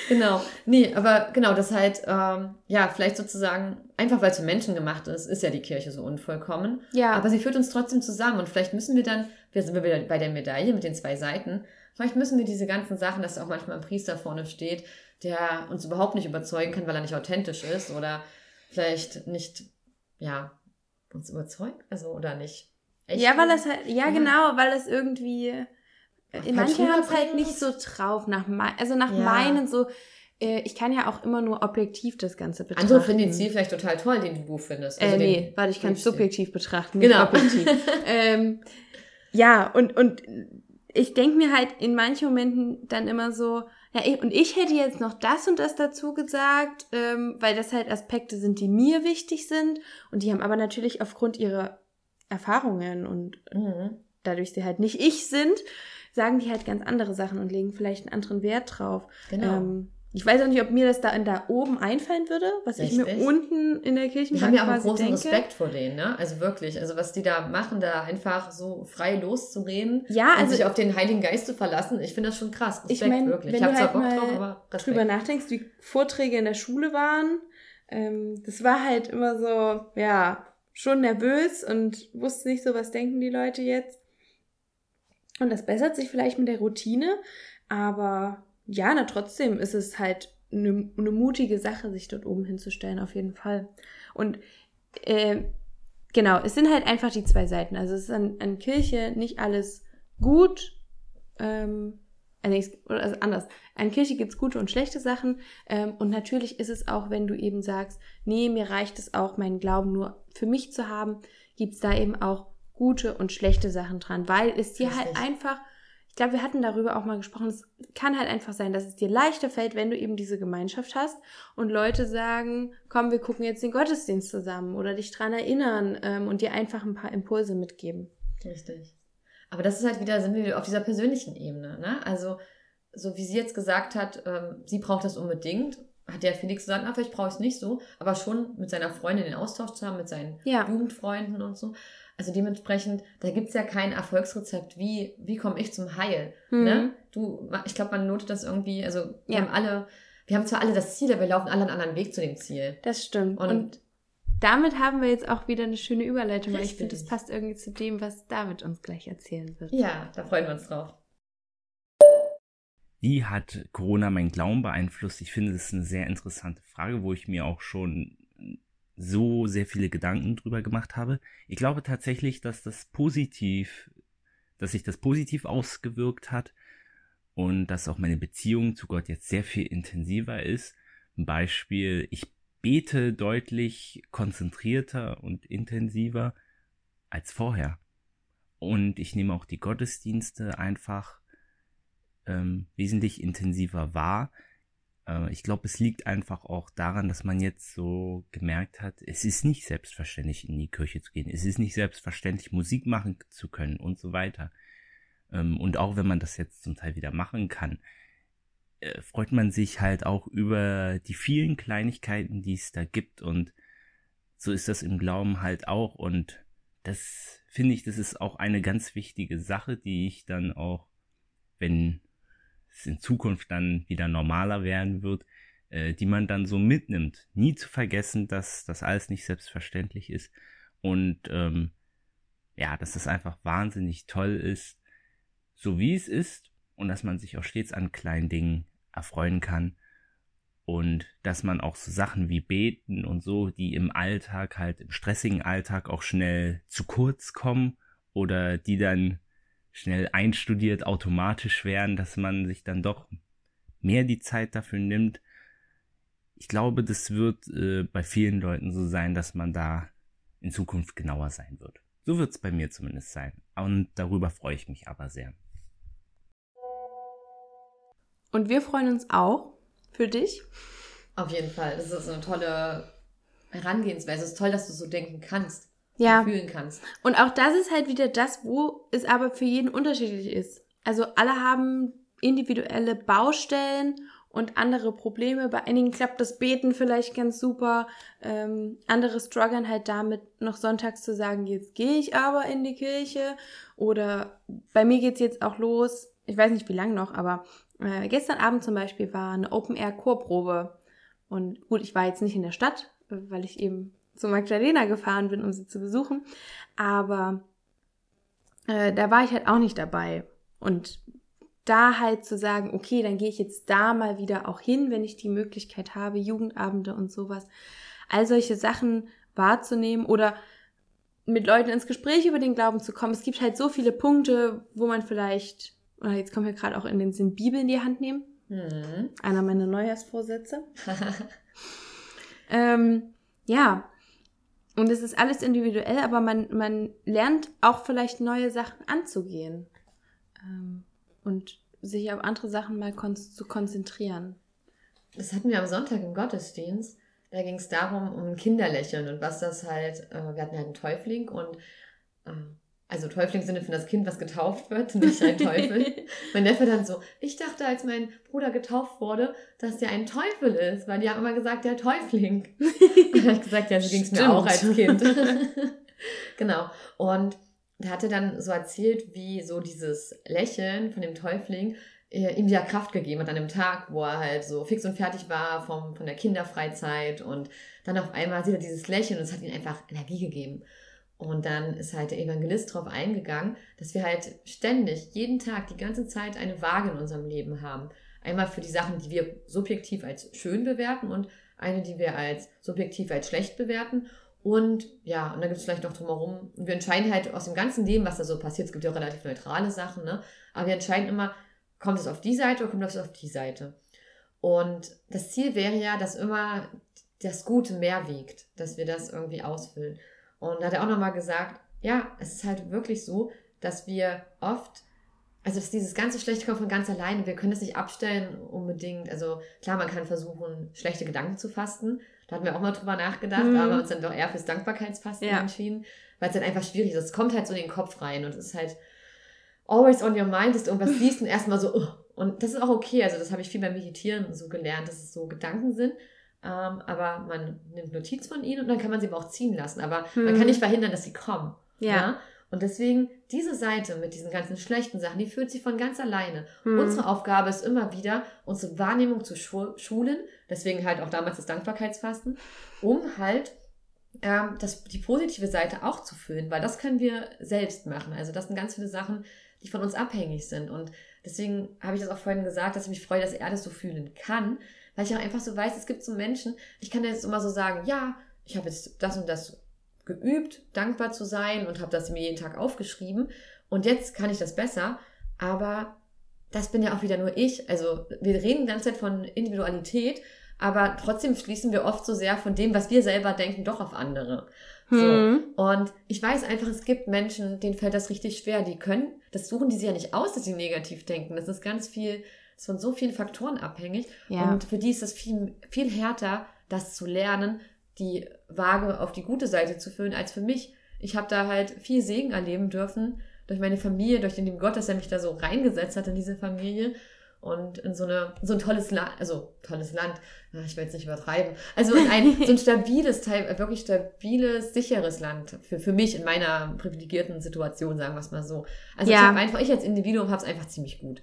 Genau. Nee, aber genau, das halt, ähm, ja, vielleicht sozusagen, einfach weil es für Menschen gemacht ist, ist ja die Kirche so unvollkommen. Ja. Aber sie führt uns trotzdem zusammen und vielleicht müssen wir dann, wir sind wieder bei der Medaille mit den zwei Seiten, vielleicht müssen wir diese ganzen Sachen, dass auch manchmal ein Priester vorne steht, der uns überhaupt nicht überzeugen kann, weil er nicht authentisch ist oder vielleicht nicht, ja, uns überzeugt, also oder nicht. Echt ja, weil das halt, ja, Ja. genau, weil das irgendwie, äh, manche haben es halt nicht so drauf, nach mei- also nach Ja. meinen so, äh, ich kann ja auch immer nur objektiv das Ganze betrachten. Andere finden den Stil vielleicht total toll, den du findest. Also äh, nee, warte, ich kann es subjektiv betrachten, Genau. objektiv. *laughs* ähm, ja, und, und ich denke mir halt in manchen Momenten dann immer so, ja, ich- und ich hätte jetzt noch das und das dazu gesagt, ähm, weil das halt Aspekte sind, die mir wichtig sind. Und die haben aber natürlich aufgrund ihrer Erfahrungen und Mhm. dadurch sie halt nicht ich sind, sagen die halt ganz andere Sachen und legen vielleicht einen anderen Wert drauf. Genau. Ähm, ich weiß auch nicht, ob mir das da, da oben einfallen würde, was ich Richtig. mir unten in der Wir Kirchenbank haben ja auch großen denke. Respekt vor denen, ne? Also wirklich, also was die da machen, da einfach so frei loszureden Ja, und also sich auf den Heiligen Geist zu verlassen, ich finde das schon krass. Respekt, Ich mein, wirklich. wenn Ich habe du zwar halt Bock drauf, aber Respekt. drüber nachdenkst, wie Vorträge in der Schule waren, ähm, das war halt immer so, ja, schon nervös und wusste nicht so, was denken die Leute jetzt. Und das bessert sich vielleicht mit der Routine, aber ja, na trotzdem ist es halt eine, eine mutige Sache, sich dort oben hinzustellen, auf jeden Fall. Und äh, genau, es sind halt einfach die zwei Seiten. Also es ist an, an Kirche nicht alles gut, ähm, äh, oder also anders. An Kirche gibt's gute und schlechte Sachen. Ähm, und natürlich ist es auch, wenn du eben sagst, nee, mir reicht es auch, meinen Glauben nur für mich zu haben, gibt's da eben auch gute und schlechte Sachen dran, weil es dir halt Richtig. einfach, ich glaube, wir hatten darüber auch mal gesprochen, es kann halt einfach sein, dass es dir leichter fällt, wenn du eben diese Gemeinschaft hast und Leute sagen, komm, wir gucken jetzt den Gottesdienst zusammen oder dich dran erinnern ähm, und dir einfach ein paar Impulse mitgeben. Richtig. Aber das ist halt wieder, sind wir auf dieser persönlichen Ebene, ne? Also, so wie sie jetzt gesagt hat, ähm, sie braucht das unbedingt, hat ja Felix gesagt, na, vielleicht brauche ich es nicht so, aber schon mit seiner Freundin den Austausch zu haben, mit seinen Ja. Jugendfreunden und so. Also dementsprechend, da gibt's ja kein Erfolgsrezept, wie, wie komme ich zum Heil. Mhm. Ne? Du, ich glaube, man notet das irgendwie, also wir Ja. haben alle, wir haben zwar alle das Ziel, aber wir laufen alle einen anderen Weg zu dem Ziel. Das stimmt. Und, Und damit haben wir jetzt auch wieder eine schöne Überleitung, weil ich finde, das Richtig. passt irgendwie zu dem, was David uns gleich erzählen wird. Ja, da freuen wir uns drauf. Wie hat Corona meinen Glauben beeinflusst? Ich finde, das ist eine sehr interessante Frage, wo ich mir auch schon so sehr viele Gedanken drüber gemacht habe. Ich glaube tatsächlich, dass das positiv, dass sich das positiv ausgewirkt hat und dass auch meine Beziehung zu Gott jetzt sehr viel intensiver ist. Ein Beispiel, ich bete deutlich konzentrierter und intensiver als vorher. Und ich nehme auch die Gottesdienste einfach ähm, wesentlich intensiver wahr. Äh, ich glaube, es liegt einfach auch daran, dass man jetzt so gemerkt hat, es ist nicht selbstverständlich in die Kirche zu gehen. Es ist nicht selbstverständlich Musik machen zu können und so weiter. Ähm, und auch wenn man das jetzt zum Teil wieder machen kann, äh, freut man sich halt auch über die vielen Kleinigkeiten, die es da gibt. Und so ist das im Glauben halt auch. Und das finde ich, das ist auch eine ganz wichtige Sache, die ich dann auch, wenn es in Zukunft dann wieder normaler werden wird, äh, die man dann so mitnimmt. Nie zu vergessen, dass das alles nicht selbstverständlich ist und ähm, ja, dass das einfach wahnsinnig toll ist, so wie es ist und dass man sich auch stets an kleinen Dingen erfreuen kann und dass man auch so Sachen wie Beten und so, die im Alltag halt im stressigen Alltag auch schnell zu kurz kommen oder die dann schnell einstudiert automatisch werden, dass man sich dann doch mehr die Zeit dafür nimmt. Ich glaube, das wird äh, bei vielen Leuten so sein, dass man da in Zukunft genauer sein wird. So wird es bei mir zumindest sein. Und darüber freue ich mich aber sehr. Und wir freuen uns auch für dich. Auf jeden Fall. Das ist eine tolle Herangehensweise. Es ist toll, dass du so denken kannst. Ja. Und fühlen kannst. Und auch das ist halt wieder das, wo es aber für jeden unterschiedlich ist. Also alle haben individuelle Baustellen und andere Probleme. Bei einigen klappt das Beten vielleicht ganz super. Ähm, andere strugglen halt damit, noch sonntags zu sagen, jetzt gehe ich aber in die Kirche. Oder bei mir geht's jetzt auch los. Ich weiß nicht, wie lang noch, aber äh, gestern Abend zum Beispiel war eine Open-Air-Chorprobe. Und gut, ich war jetzt nicht in der Stadt, weil ich eben zu Magdalena gefahren bin, um sie zu besuchen. Aber äh, da war ich halt auch nicht dabei. Und da halt zu sagen, okay, dann gehe ich jetzt da mal wieder auch hin, wenn ich die Möglichkeit habe, Jugendabende und sowas. All solche Sachen wahrzunehmen oder mit Leuten ins Gespräch über den Glauben zu kommen. Es gibt halt so viele Punkte, wo man vielleicht, oder jetzt kommen wir gerade auch in den Sinn, Bibel in die Hand nehmen. Hm. Einer meiner Neujahrsvorsätze. *laughs* Ähm, ja, und es ist alles individuell, aber man, man lernt auch vielleicht neue Sachen anzugehen ähm, und sich auf andere Sachen mal kon zu konzentrieren. Das hatten wir am Sonntag im Gottesdienst. Da ging es darum, um Kinderlächeln und was das halt, äh, wir hatten ja einen Täufling und äh, also Täufling im Sinne von das Kind, was getauft wird, nicht ein Teufel. *laughs* mein Neffe dann so, ich dachte, als mein Bruder getauft wurde, dass der ein Teufel ist, weil die haben immer gesagt, der Täufling. *laughs* Und er hat gesagt, ja, so ging es mir auch als Kind. *laughs* genau. Und der hatte dann so erzählt, wie so dieses Lächeln von dem Täufling äh, ihm wieder Kraft gegeben hat an dem Tag, wo er halt so fix und fertig war vom, von der Kinderfreizeit und dann auf einmal sieht er dieses Lächeln und es hat ihm einfach Energie gegeben. Und dann ist halt der Evangelist darauf eingegangen, dass wir halt ständig, jeden Tag, die ganze Zeit eine Waage in unserem Leben haben. Einmal für die Sachen, die wir subjektiv als schön bewerten und eine, die wir als subjektiv als schlecht bewerten. Und ja, und dann gibt es vielleicht noch drumherum. Und wir entscheiden halt aus dem ganzen Leben, was da so passiert. Es gibt ja auch relativ neutrale Sachen, ne? Aber wir entscheiden immer, kommt es auf die Seite oder kommt es auf die Seite? Und das Ziel wäre ja, dass immer das Gute mehr wiegt, dass wir das irgendwie ausfüllen. Und da hat er auch nochmal gesagt, ja, es ist halt wirklich so, dass wir oft, also dass dieses ganze Schlechte kommt von ganz alleine. Wir können das nicht abstellen unbedingt. Also klar, man kann versuchen, schlechte Gedanken zu fasten. Da hatten wir auch mal drüber nachgedacht, Mhm. aber uns dann doch eher fürs Dankbarkeitsfasten Ja. entschieden, weil es dann einfach schwierig ist. Es kommt halt so in den Kopf rein und es ist halt always on your mind, dass du irgendwas siehst und erstmal so, "Ugh." und das ist auch okay. Also das habe ich viel beim Meditieren so gelernt, dass es so Gedanken sind. Ähm, aber man nimmt Notiz von ihnen und dann kann man sie aber auch ziehen lassen. Aber man Hm. kann nicht verhindern, dass sie kommen. Ja. Und deswegen, diese Seite mit diesen ganzen schlechten Sachen, die fühlt sich von ganz alleine. Hm. Unsere Aufgabe ist immer wieder, unsere Wahrnehmung zu schu- schulen. Deswegen halt auch damals das Dankbarkeitsfasten, um halt ähm, das, die positive Seite auch zu füllen, weil das können wir selbst machen. Also das sind ganz viele Sachen, die von uns abhängig sind. Und deswegen habe ich das auch vorhin gesagt, dass ich mich freue, dass er das so fühlen kann, weil ich auch einfach so weiß, es gibt so Menschen, ich kann jetzt immer so sagen, ja, ich habe jetzt das und das geübt, dankbar zu sein und habe das mir jeden Tag aufgeschrieben und jetzt kann ich das besser, aber das bin ja auch wieder nur ich. Also wir reden die ganze Zeit von Individualität, aber trotzdem schließen wir oft so sehr von dem, was wir selber denken, doch auf andere. Hm. So. Und ich weiß einfach, es gibt Menschen, denen fällt das richtig schwer. Die können, das suchen die sich ja nicht aus, dass sie negativ denken. Das ist ganz viel, ist von so vielen Faktoren abhängig. Ja. Und für die ist es viel, viel härter, das zu lernen, die Waage auf die gute Seite zu füllen, als für mich. Ich habe da halt viel Segen erleben dürfen durch meine Familie, durch den lieben Gott, dass er mich da so reingesetzt hat in diese Familie und in so, eine, so ein tolles Land, also tolles Land, ich will jetzt nicht übertreiben, also in ein *laughs* so ein stabiles, wirklich stabiles, sicheres Land für, für mich in meiner privilegierten Situation, sagen wir es mal so. Also ja. ich habe einfach, ich als Individuum habe es einfach ziemlich gut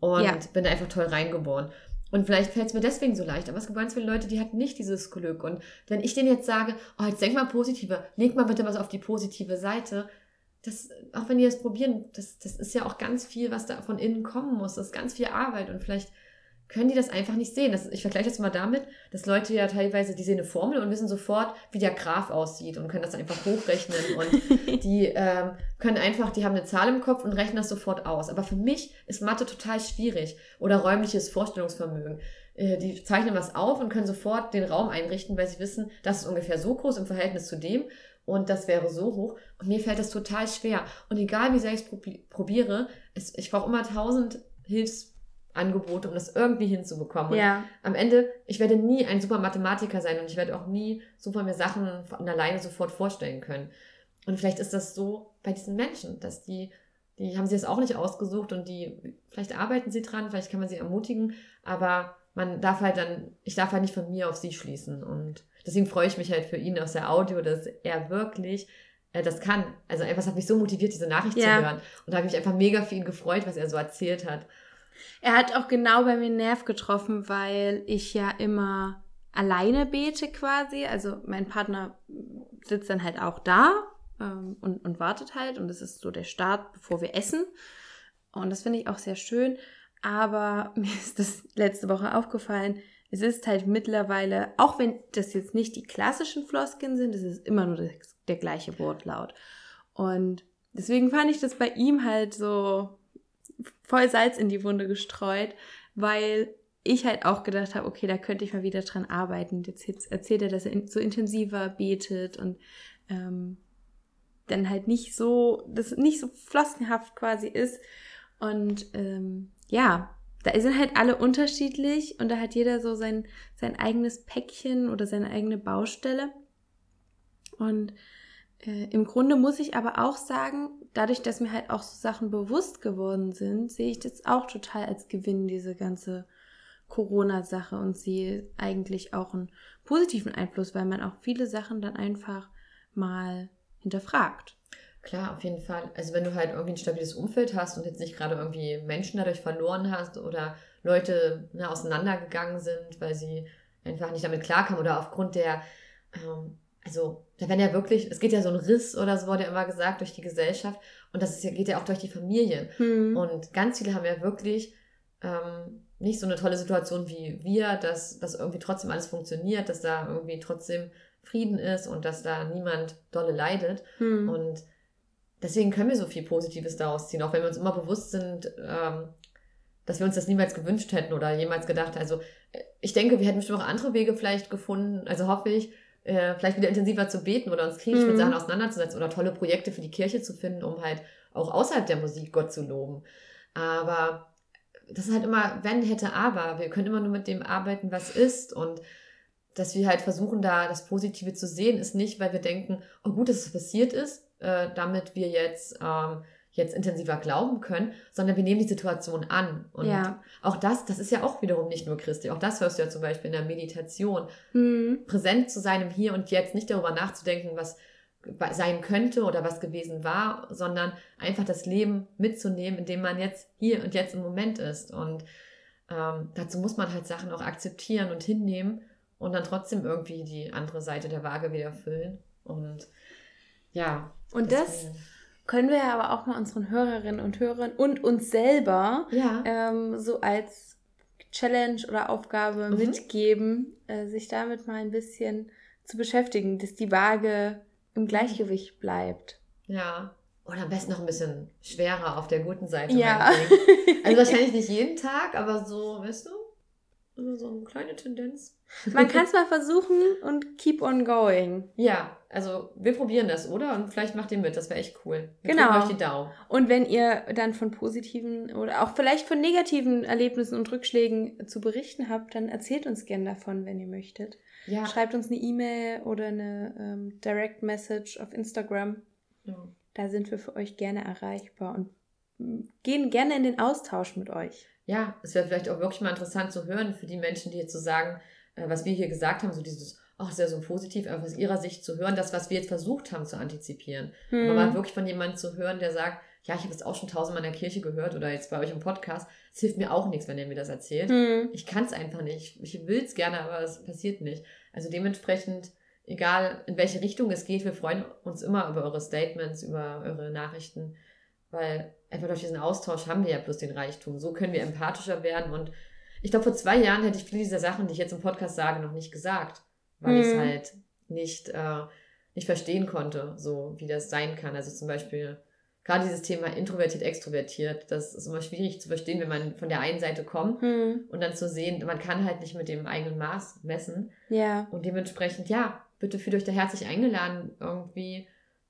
und ja. bin da einfach toll reingeboren. Und vielleicht fällt es mir deswegen so leicht, aber es gibt ganz viele Leute, die hatten nicht dieses Glück. Und wenn ich denen jetzt sage, oh, jetzt denk mal positiver, leg mal bitte was auf die positive Seite, das, auch wenn die das probieren, das, das ist ja auch ganz viel, was da von innen kommen muss. Das ist ganz viel Arbeit und vielleicht können die das einfach nicht sehen. Das, ich vergleiche das mal damit, dass Leute ja teilweise, die sehen eine Formel und wissen sofort, wie der Graph aussieht und können das einfach hochrechnen und *laughs* die ähm, können einfach, die haben eine Zahl im Kopf und rechnen das sofort aus. Aber für mich ist Mathe total schwierig oder räumliches Vorstellungsvermögen. Äh, die zeichnen was auf und können sofort den Raum einrichten, weil sie wissen, das ist ungefähr so groß im Verhältnis zu dem und das wäre so hoch. Und mir fällt das total schwer. Und egal wie sehr ich es probiere, es, ich brauche immer tausend Hilfsangebote, um das irgendwie hinzubekommen. Und ja. am Ende, ich werde nie ein super Mathematiker sein und ich werde auch nie super mir Sachen von alleine sofort vorstellen können. Und vielleicht ist das so bei diesen Menschen, dass die, die haben sie das auch nicht ausgesucht und die, vielleicht arbeiten sie dran, vielleicht kann man sie ermutigen, aber man darf halt dann, ich darf halt nicht von mir auf sie schließen und deswegen freue ich mich halt für ihn aus der Audio, dass er wirklich äh, das kann. Also es hat mich so motiviert, diese Nachricht ja. zu hören. Und da habe ich mich einfach mega für ihn gefreut, was er so erzählt hat. Er hat auch genau bei mir einen Nerv getroffen, weil ich ja immer alleine bete quasi. Also mein Partner sitzt dann halt auch da ähm, und, und wartet halt. Und das ist so der Start, bevor wir essen. Und das finde ich auch sehr schön. Aber *laughs* mir ist das letzte Woche aufgefallen, es ist halt mittlerweile, auch wenn das jetzt nicht die klassischen Floskeln sind, es ist immer nur das, der gleiche Wortlaut. Und deswegen fand ich das bei ihm halt so voll Salz in die Wunde gestreut, weil ich halt auch gedacht habe, okay, da könnte ich mal wieder dran arbeiten. Jetzt, erzählt er, dass er so intensiver betet und ähm, dann halt nicht so, das nicht so floskenhaft quasi ist. Und ähm, ja, da sind halt alle unterschiedlich und da hat jeder so sein, sein eigenes Päckchen oder seine eigene Baustelle. Und äh, im Grunde muss ich aber auch sagen, dadurch, dass mir halt auch so Sachen bewusst geworden sind, sehe ich das auch total als Gewinn, diese ganze Corona-Sache und sehe eigentlich auch einen positiven Einfluss, weil man auch viele Sachen dann einfach mal hinterfragt. Klar, auf jeden Fall. Also wenn du halt irgendwie ein stabiles Umfeld hast und jetzt nicht gerade irgendwie Menschen dadurch verloren hast oder Leute ne, auseinandergegangen sind, weil sie einfach nicht damit klarkamen oder aufgrund der, ähm, also da werden ja wirklich, es geht ja so ein Riss oder so, wurde ja immer gesagt, durch die Gesellschaft und das ist ja, geht ja auch durch die Familien. Hm. Und ganz viele haben ja wirklich ähm, nicht so eine tolle Situation wie wir, dass, dass irgendwie trotzdem alles funktioniert, dass da irgendwie trotzdem Frieden ist und dass da niemand dolle leidet. Hm. Und deswegen können wir so viel Positives daraus ziehen, auch wenn wir uns immer bewusst sind, ähm, dass wir uns das niemals gewünscht hätten oder jemals gedacht. Also ich denke, wir hätten bestimmt auch andere Wege vielleicht gefunden, also hoffe ich, äh, vielleicht wieder intensiver zu beten oder uns kritisch mhm. mit Sachen auseinanderzusetzen oder tolle Projekte für die Kirche zu finden, um halt auch außerhalb der Musik Gott zu loben. Aber das ist halt immer, wenn, hätte, aber. Wir können immer nur mit dem arbeiten, was ist und dass wir halt versuchen, da das Positive zu sehen, ist nicht, weil wir denken, oh gut, dass es passiert ist, äh, damit wir jetzt, ähm, jetzt intensiver glauben können, sondern wir nehmen die Situation an. Und ja. auch das, das ist ja auch wiederum nicht nur Christi. Auch das hörst du ja zum Beispiel in der Meditation. Mhm. Präsent zu sein im Hier und Jetzt, nicht darüber nachzudenken, was sein könnte oder was gewesen war, sondern einfach das Leben mitzunehmen, indem man jetzt hier und jetzt im Moment ist. Und ähm, dazu muss man halt Sachen auch akzeptieren und hinnehmen und dann trotzdem irgendwie die andere Seite der Waage wieder füllen. Und ja. Und das deswegen- können wir aber auch mal unseren Hörerinnen und Hörern und uns selber Ja. ähm, so als Challenge oder Aufgabe Mhm. mitgeben, äh, sich damit mal ein bisschen zu beschäftigen, dass die Waage im Gleichgewicht bleibt. Ja. Oder am besten noch ein bisschen schwerer auf der guten Seite. Ja. *laughs* Also wahrscheinlich nicht jeden Tag, aber so, weißt du, immer so eine kleine Tendenz. Man kann es mal versuchen und keep on going. Ja, also wir probieren das, oder? Und vielleicht macht ihr mit, das wäre echt cool. Wir Genau. euch die Daumen. Und wenn ihr dann von positiven oder auch vielleicht von negativen Erlebnissen und Rückschlägen zu berichten habt, dann erzählt uns gern davon, wenn ihr möchtet. Ja. Schreibt uns eine E-Mail oder eine ähm, Direct Message auf Instagram. ja. Da sind wir für euch gerne erreichbar und mm, gehen gerne in den Austausch mit euch. Ja, es wäre vielleicht auch wirklich mal interessant zu hören für die Menschen, die jetzt so sagen, äh, was wir hier gesagt haben, so dieses, ach, sehr so positiv, einfach aus ihrer Sicht zu hören, das, was wir jetzt versucht haben zu antizipieren. Hm. Aber mal wirklich von jemandem zu hören, der sagt, ja, ich habe das auch schon tausendmal in der Kirche gehört oder jetzt bei euch im Podcast, es hilft mir auch nichts, wenn ihr mir das erzählt. Hm. Ich kann es einfach nicht. Ich will es gerne, aber es passiert nicht. Also dementsprechend, egal in welche Richtung es geht, wir freuen uns immer über eure Statements, über eure Nachrichten, weil einfach durch diesen Austausch haben wir ja bloß den Reichtum. So können wir empathischer werden und ich glaube, vor zwei Jahren hätte ich viele dieser Sachen, die ich jetzt im Podcast sage, noch nicht gesagt, weil ich es halt nicht, äh, nicht verstehen konnte, so wie das sein kann. Also zum Beispiel gerade dieses Thema introvertiert, extrovertiert, das ist immer schwierig zu verstehen, wenn man von der einen Seite kommt Hm. und dann zu sehen, man kann halt nicht mit dem eigenen Maß messen. Ja. Und dementsprechend, ja, bitte fühlt euch da herzlich eingeladen, irgendwie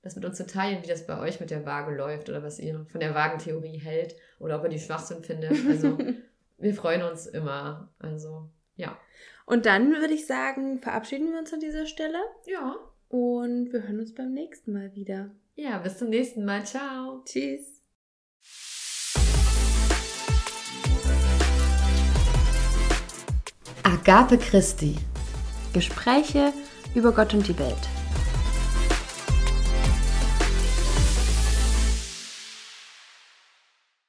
das mit uns zu teilen, wie das bei euch mit der Waage läuft oder was ihr von der Wagentheorie hält oder ob ihr die Schwachsinn findet. Also *laughs* wir freuen uns immer. Also ja. Und dann würde ich sagen, verabschieden wir uns an dieser Stelle Ja. und wir hören uns beim nächsten Mal wieder. Ja, bis zum nächsten Mal. Ciao. Tschüss. Agape Christi. Gespräche über Gott und die Welt.